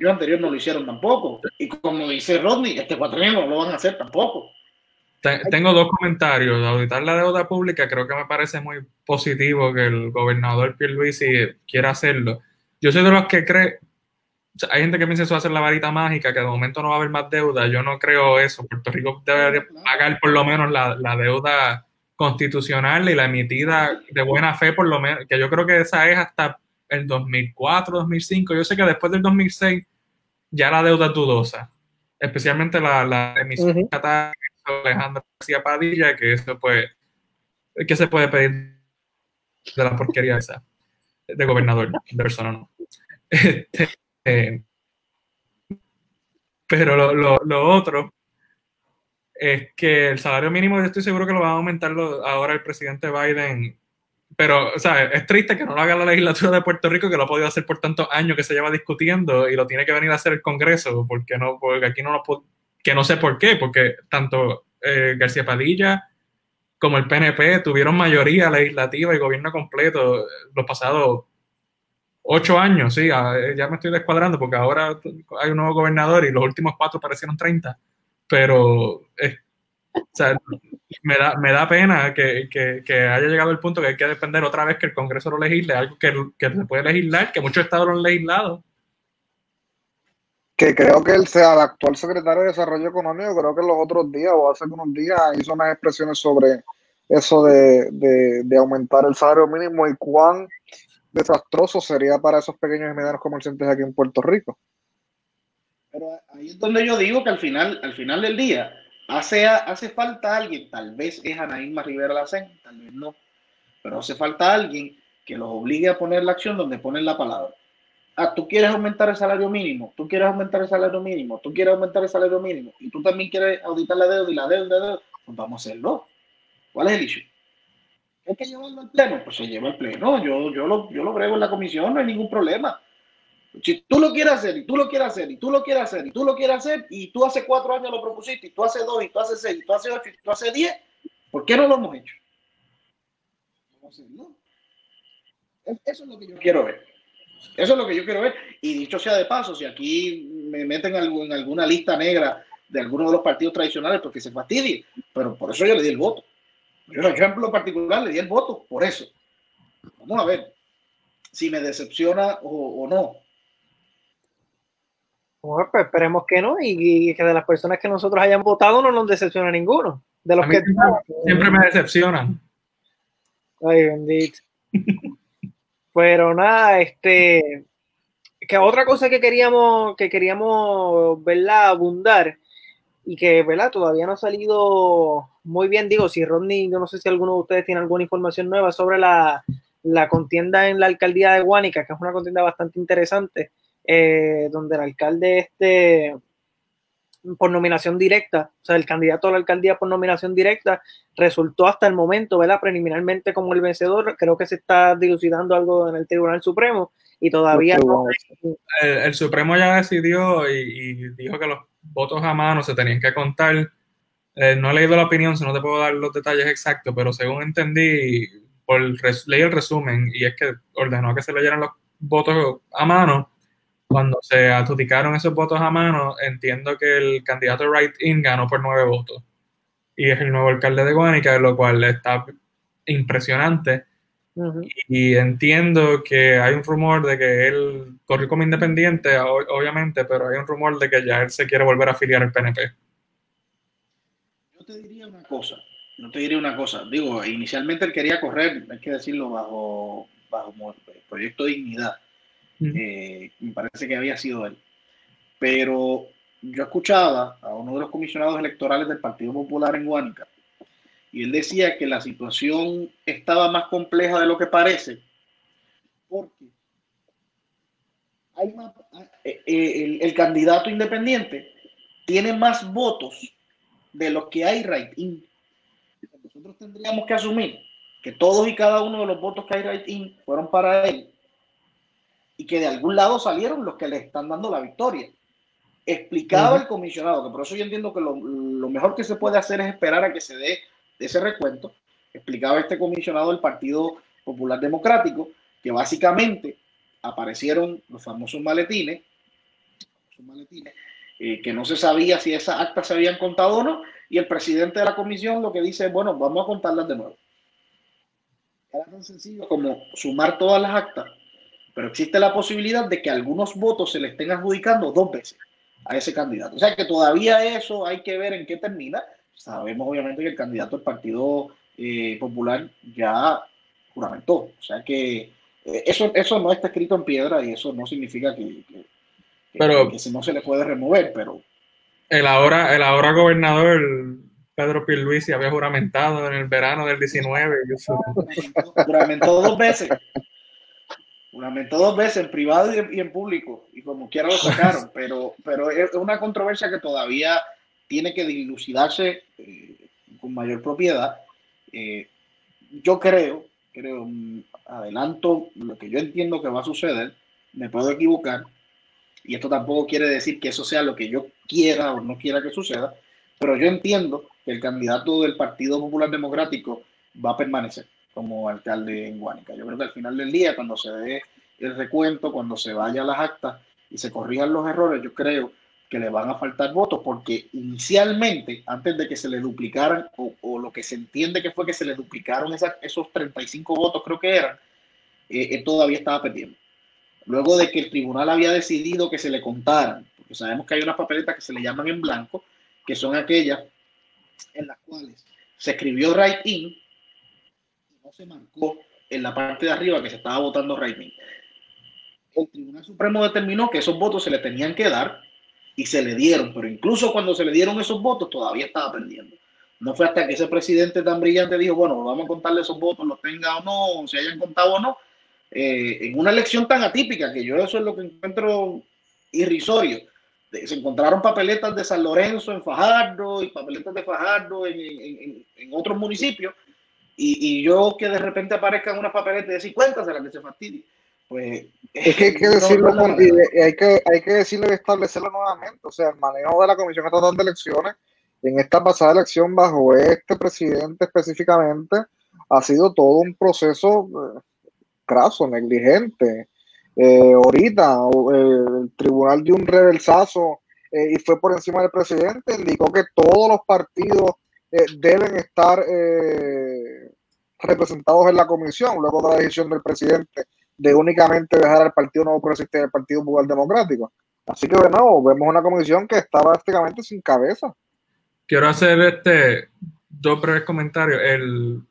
cuatrimestre anterior no lo hicieron tampoco. Y como dice Rodney, este cuatrimestre no lo van a hacer tampoco. Tengo dos comentarios. auditar la deuda pública, creo que me parece muy positivo que el gobernador Pierluisi quiera hacerlo. Yo soy de los que cree, hay gente que piensa eso va a ser la varita mágica, que de momento no va a haber más deuda. Yo no creo eso. Puerto Rico debe pagar por lo menos la, la deuda constitucional y la emitida de buena fe, por lo menos, que yo creo que esa es hasta el 2004, 2005. Yo sé que después del 2006 ya la deuda es dudosa, especialmente la, la emisión de Alejandro García Padilla, que eso pues, ¿qué se puede pedir de la porquería esa? De gobernador, de persona no. Este, eh, pero lo, lo, lo, otro es que el salario mínimo, yo estoy seguro que lo va a aumentar ahora el presidente Biden pero, o sea, es triste que no lo haga la legislatura de Puerto Rico, que lo ha podido hacer por tantos años que se lleva discutiendo y lo tiene que venir a hacer el Congreso, porque no, porque aquí no nos que no sé por qué, porque tanto eh, García Padilla como el PNP tuvieron mayoría legislativa y gobierno completo los pasados ocho años, sí, ya me estoy descuadrando porque ahora hay un nuevo gobernador y los últimos cuatro parecieron 30, pero me, da, me da pena que, haya llegado el punto que hay que depender otra vez que el Congreso lo legisle, algo que, que se puede legislar, que muchos estados lo han legislado que creo que él sea el actual secretario de Desarrollo Económico, creo que los otros días o hace unos días hizo unas expresiones sobre eso de, de, aumentar el salario mínimo y cuán desastroso sería para esos pequeños y medianos comerciantes aquí en Puerto Rico. Pero ahí es donde yo digo que al final, al final del día, hace, hace falta alguien, tal vez es Anaíma Rivera Lacen, tal vez no, pero hace falta alguien que los obligue a poner la acción donde ponen la palabra ah, tú quieres aumentar el salario mínimo, tú quieres aumentar el salario mínimo, tú quieres aumentar el salario mínimo y tú también quieres auditar la deuda y la deuda, pues vamos a hacerlo. ¿Cuál es el issue? ¿Hay que llevarlo al pleno? Pues se lleva al pleno. Yo, yo, lo, yo lo brego en la comisión, no hay ningún problema. Si tú lo quieres hacer, y tú lo quieres hacer, y tú lo quieres hacer, y tú lo quieres hacer, y tú hace cuatro años lo propusiste, y tú hace dos, y tú hace seis, y tú hace ocho, y tú hace diez, ¿por qué no lo hemos hecho? Vamos a hacerlo. Eso es lo que yo quiero ver. Eso es lo que yo quiero ver. Y dicho sea de paso, si aquí me meten en alguna lista negra de alguno de los partidos tradicionales, porque se fastidie, pero por eso yo le di el voto. Yo, en ejemplo particular, le di el voto por eso. Vamos a ver si me decepciona o, no. Bueno, pues esperemos que no y, que de las personas que nosotros hayan votado no nos decepciona ninguno. De los que siempre me decepcionan. Ay, bendito. Pero nada, este, que otra cosa que queríamos, que queríamos, ¿verdad? Abundar y que, ¿verdad? Todavía no ha salido muy bien. Digo, si Rodney, yo no sé si alguno de ustedes tiene alguna información nueva sobre la, contienda en la alcaldía de Guánica, que es una contienda bastante interesante, eh, donde el alcalde este por nominación directa, o sea, el candidato a la alcaldía por nominación directa resultó hasta el momento, ¿verdad? Preliminarmente como el vencedor, creo que se está dilucidando algo en el Tribunal Supremo y todavía no. El, Supremo ya decidió y, dijo que los votos a mano se tenían que contar. Eh, no he leído la opinión, si no te puedo dar los detalles exactos, pero según entendí, por leí el resumen y es que ordenó que se leyeran los votos a mano cuando se adjudicaron esos votos a mano, entiendo que el candidato Right In ganó por nueve votos. Y es el nuevo alcalde de Guanica, lo cual está impresionante. Y entiendo que hay un rumor de que él corrió como independiente, obviamente, pero hay un rumor de que ya él se quiere volver a afiliar al PNP. Yo te diría una cosa, no te diría una cosa. Digo, inicialmente él quería correr, hay que decirlo, bajo, bajo proyecto Dignidad eh, me parece que había sido él. Pero yo escuchaba a uno de los comisionados electorales del Partido Popular en Guánica y él decía que la situación estaba más compleja de lo que parece porque eh, eh, el, candidato independiente tiene más votos de los que hay right in. Nosotros tendríamos que asumir que todos y cada uno de los votos que hay right in fueron para él y que de algún lado salieron los que le están dando la victoria. Explicaba el comisionado, que por eso yo entiendo que lo, mejor que se puede hacer es esperar a que se dé ese recuento. Explicaba este comisionado del Partido Popular Democrático que básicamente aparecieron los famosos maletines, eh, que no se sabía si esas actas se habían contado o no, y el presidente de la comisión lo que dice es, bueno, vamos a contarlas de nuevo. Era tan sencillo como sumar todas las actas pero existe la posibilidad de que algunos votos se le estén adjudicando dos veces a ese candidato. O sea que todavía eso hay que ver en qué termina. Sabemos obviamente que el candidato del Partido eh, Popular ya juramentó. O sea que eh, eso, eso no está escrito en piedra y eso no significa que, pero, no se le puede remover, pero... El ahora, el ahora gobernador Pedro Pierluisi había juramentado en el verano del 19. (laughs) Juramentó dos veces. Juramentó dos veces en privado y en, público, y como quiera lo sacaron, (laughs) pero, pero es una controversia que todavía tiene que dilucidarse eh, con mayor propiedad. Eh, yo creo, creo, mm, adelanto lo que yo entiendo que va a suceder, me puedo equivocar, Y esto tampoco quiere decir que eso sea lo que yo quiera o no quiera que suceda, pero yo entiendo que el candidato del Partido Popular Democrático va a permanecer como alcalde en Guánica. Yo creo que al final del día, cuando se dé el recuento, cuando se vaya a las actas y se corrijan los errores, yo creo que le van a faltar votos porque inicialmente, antes de que se le duplicaran, o, lo que se entiende que fue que se le duplicaron esos 35 votos, creo que eran, eh, todavía estaba perdiendo. Luego de que el tribunal había decidido que se le contaran, porque sabemos que hay unas papeletas que se le llaman en blanco, que son aquellas en las cuales se escribió right in se marcó en la parte de arriba que se estaba votando in. El Tribunal Supremo determinó que esos votos se le tenían que dar y se le dieron, pero incluso cuando se le dieron esos votos todavía estaba perdiendo. No fue hasta que ese presidente tan brillante dijo, bueno, vamos a contarle esos votos, los tenga o no, se hayan contado o no, eh, en una elección tan atípica, que yo eso es lo que encuentro irrisorio. Se encontraron papeletas de San Lorenzo en Fajardo y papeletas de Fajardo en, en, en otros municipios, y, y, yo que de repente aparezcan unas papeletas de 50 se las que se fastidie. Pues, es que hay que decirlo, hay que, hay que decirlo y establecerlo nuevamente. O sea, el manejo de la Comisión Estatal de Elecciones en esta pasada elección bajo este presidente específicamente ha sido todo un proceso eh, craso, negligente. Eh, ahorita eh, el tribunal dio un reversazo y fue por encima del presidente, indicó que todos los partidos deben estar representados en la comisión luego de la decisión del presidente de únicamente dejar al Partido Nuevo Progresista y Partido Popular Democrático. Así que de vemos una comisión que está prácticamente sin cabeza. Quiero hacer este dos breves comentarios. El,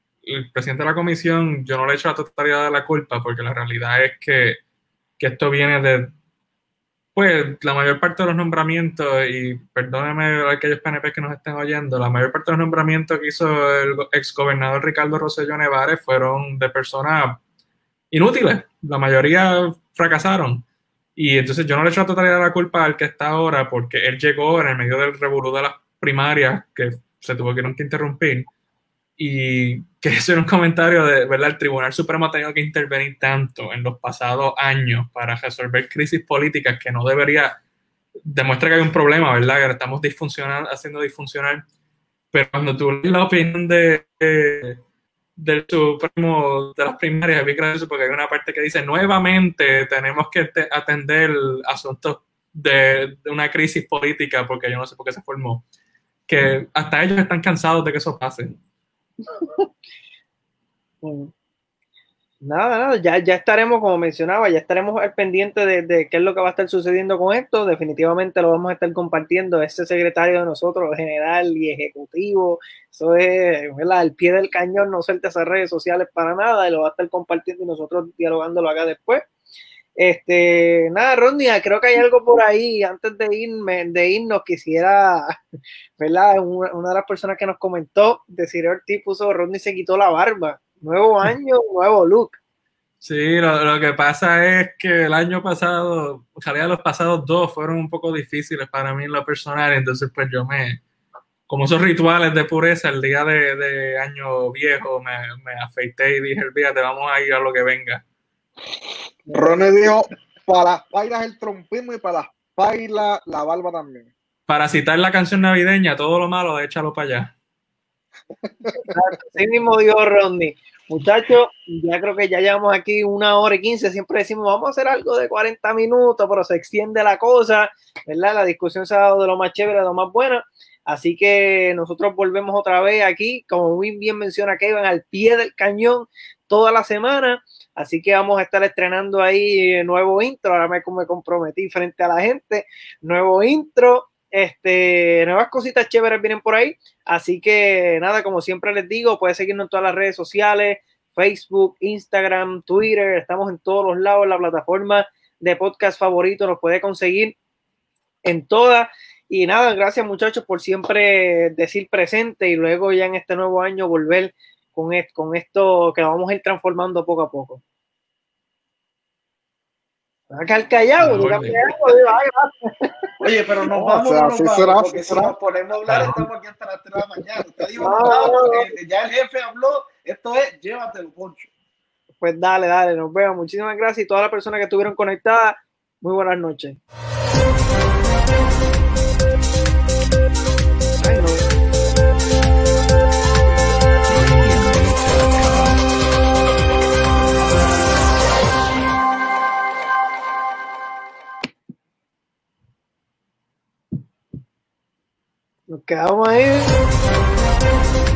presidente de la comisión, yo no le he hecho la totalidad de la culpa, porque la realidad es que, que esto viene de, pues, la mayor parte de los nombramientos, y perdónenme aquellos PNP que nos estén oyendo, la mayor parte de los nombramientos que hizo el exgobernador Ricardo Rosselló Nevares fueron de personas inútiles. La mayoría fracasaron. Y entonces yo no le echo la totalidad de la culpa al que está ahora, porque él llegó en el medio del revolú de las primarias, que se tuvo que interrumpir. Y que (laughs) hacer un comentario de, ¿verdad? El Tribunal Supremo ha tenido que intervenir tanto en los pasados años para resolver crisis políticas que no debería, demuestra que hay un problema, ¿verdad? Que estamos disfuncionando, haciendo disfuncionar. Pero cuando tú lees la opinión de, del Supremo de las primarias es bien gracioso porque hay una parte que dice nuevamente tenemos que atender asuntos de, de, una crisis política porque yo no sé por qué se formó que hasta ellos están cansados de que eso pase (laughs) Nada, nada, ya, ya estaremos, como mencionaba, ya estaremos al pendiente de, qué es lo que va a estar sucediendo con esto. Definitivamente lo vamos a estar compartiendo. Ese secretario de nosotros, general y ejecutivo, eso es al pie del cañón, no suelta esas redes sociales para nada y lo va a estar compartiendo y nosotros dialogándolo acá después. Este, nada, Rodney, creo que hay algo por ahí. Antes de, irme, de irnos, quisiera, (laughs) ¿verdad? Una, de las personas que nos comentó, decir Ortiz puso, Rodney se quitó la barba Nuevo (laughs) año, nuevo look. Sí, lo, que pasa es que el año pasado, o sea, los pasados dos fueron un poco difíciles para mí en lo personal, entonces pues yo me, como esos rituales de pureza, el día de, año viejo me, afeité y dije, te vamos a ir a lo que venga. Ronnie dijo, para las pailas el trompismo y para las pailas la barba también. Para citar la canción navideña, todo lo malo, échalo para allá. Así mismo dijo Rodney. Muchachos, ya creo que ya llevamos aquí una hora y quince. Siempre decimos, vamos a hacer algo de 40 minutos, pero se extiende la cosa, ¿verdad? La discusión se ha dado de lo más chévere, de lo más bueno. Así que nosotros volvemos otra vez aquí, como muy bien menciona Kevin, al pie del cañón toda la semana. Así que vamos a estar estrenando ahí nuevo intro. Ahora me, me comprometí frente a la gente. Nuevo intro, este, nuevas cositas chéveres vienen por ahí. Así que nada, como siempre les digo, puedes seguirnos en todas las redes sociales, Facebook, Instagram, Twitter. Estamos en todos los lados, la plataforma de podcast favorito nos puede conseguir en todas. Y nada, gracias muchachos por siempre decir presente y luego ya en este nuevo año volver con, esto, con esto que vamos a ir transformando poco a poco. Acá callado, Oye, pero nos vamos, o sea, no vamos porque si nos ponemos a hablar, estamos aquí hasta las 3 de la mañana. Usted dijo, no, ya el jefe habló, esto es, llévatelo, Poncho. Pues dale, dale, nos vemos. Muchísimas gracias y todas las personas que estuvieron conectadas, muy buenas noches. Nos quedamos ahí.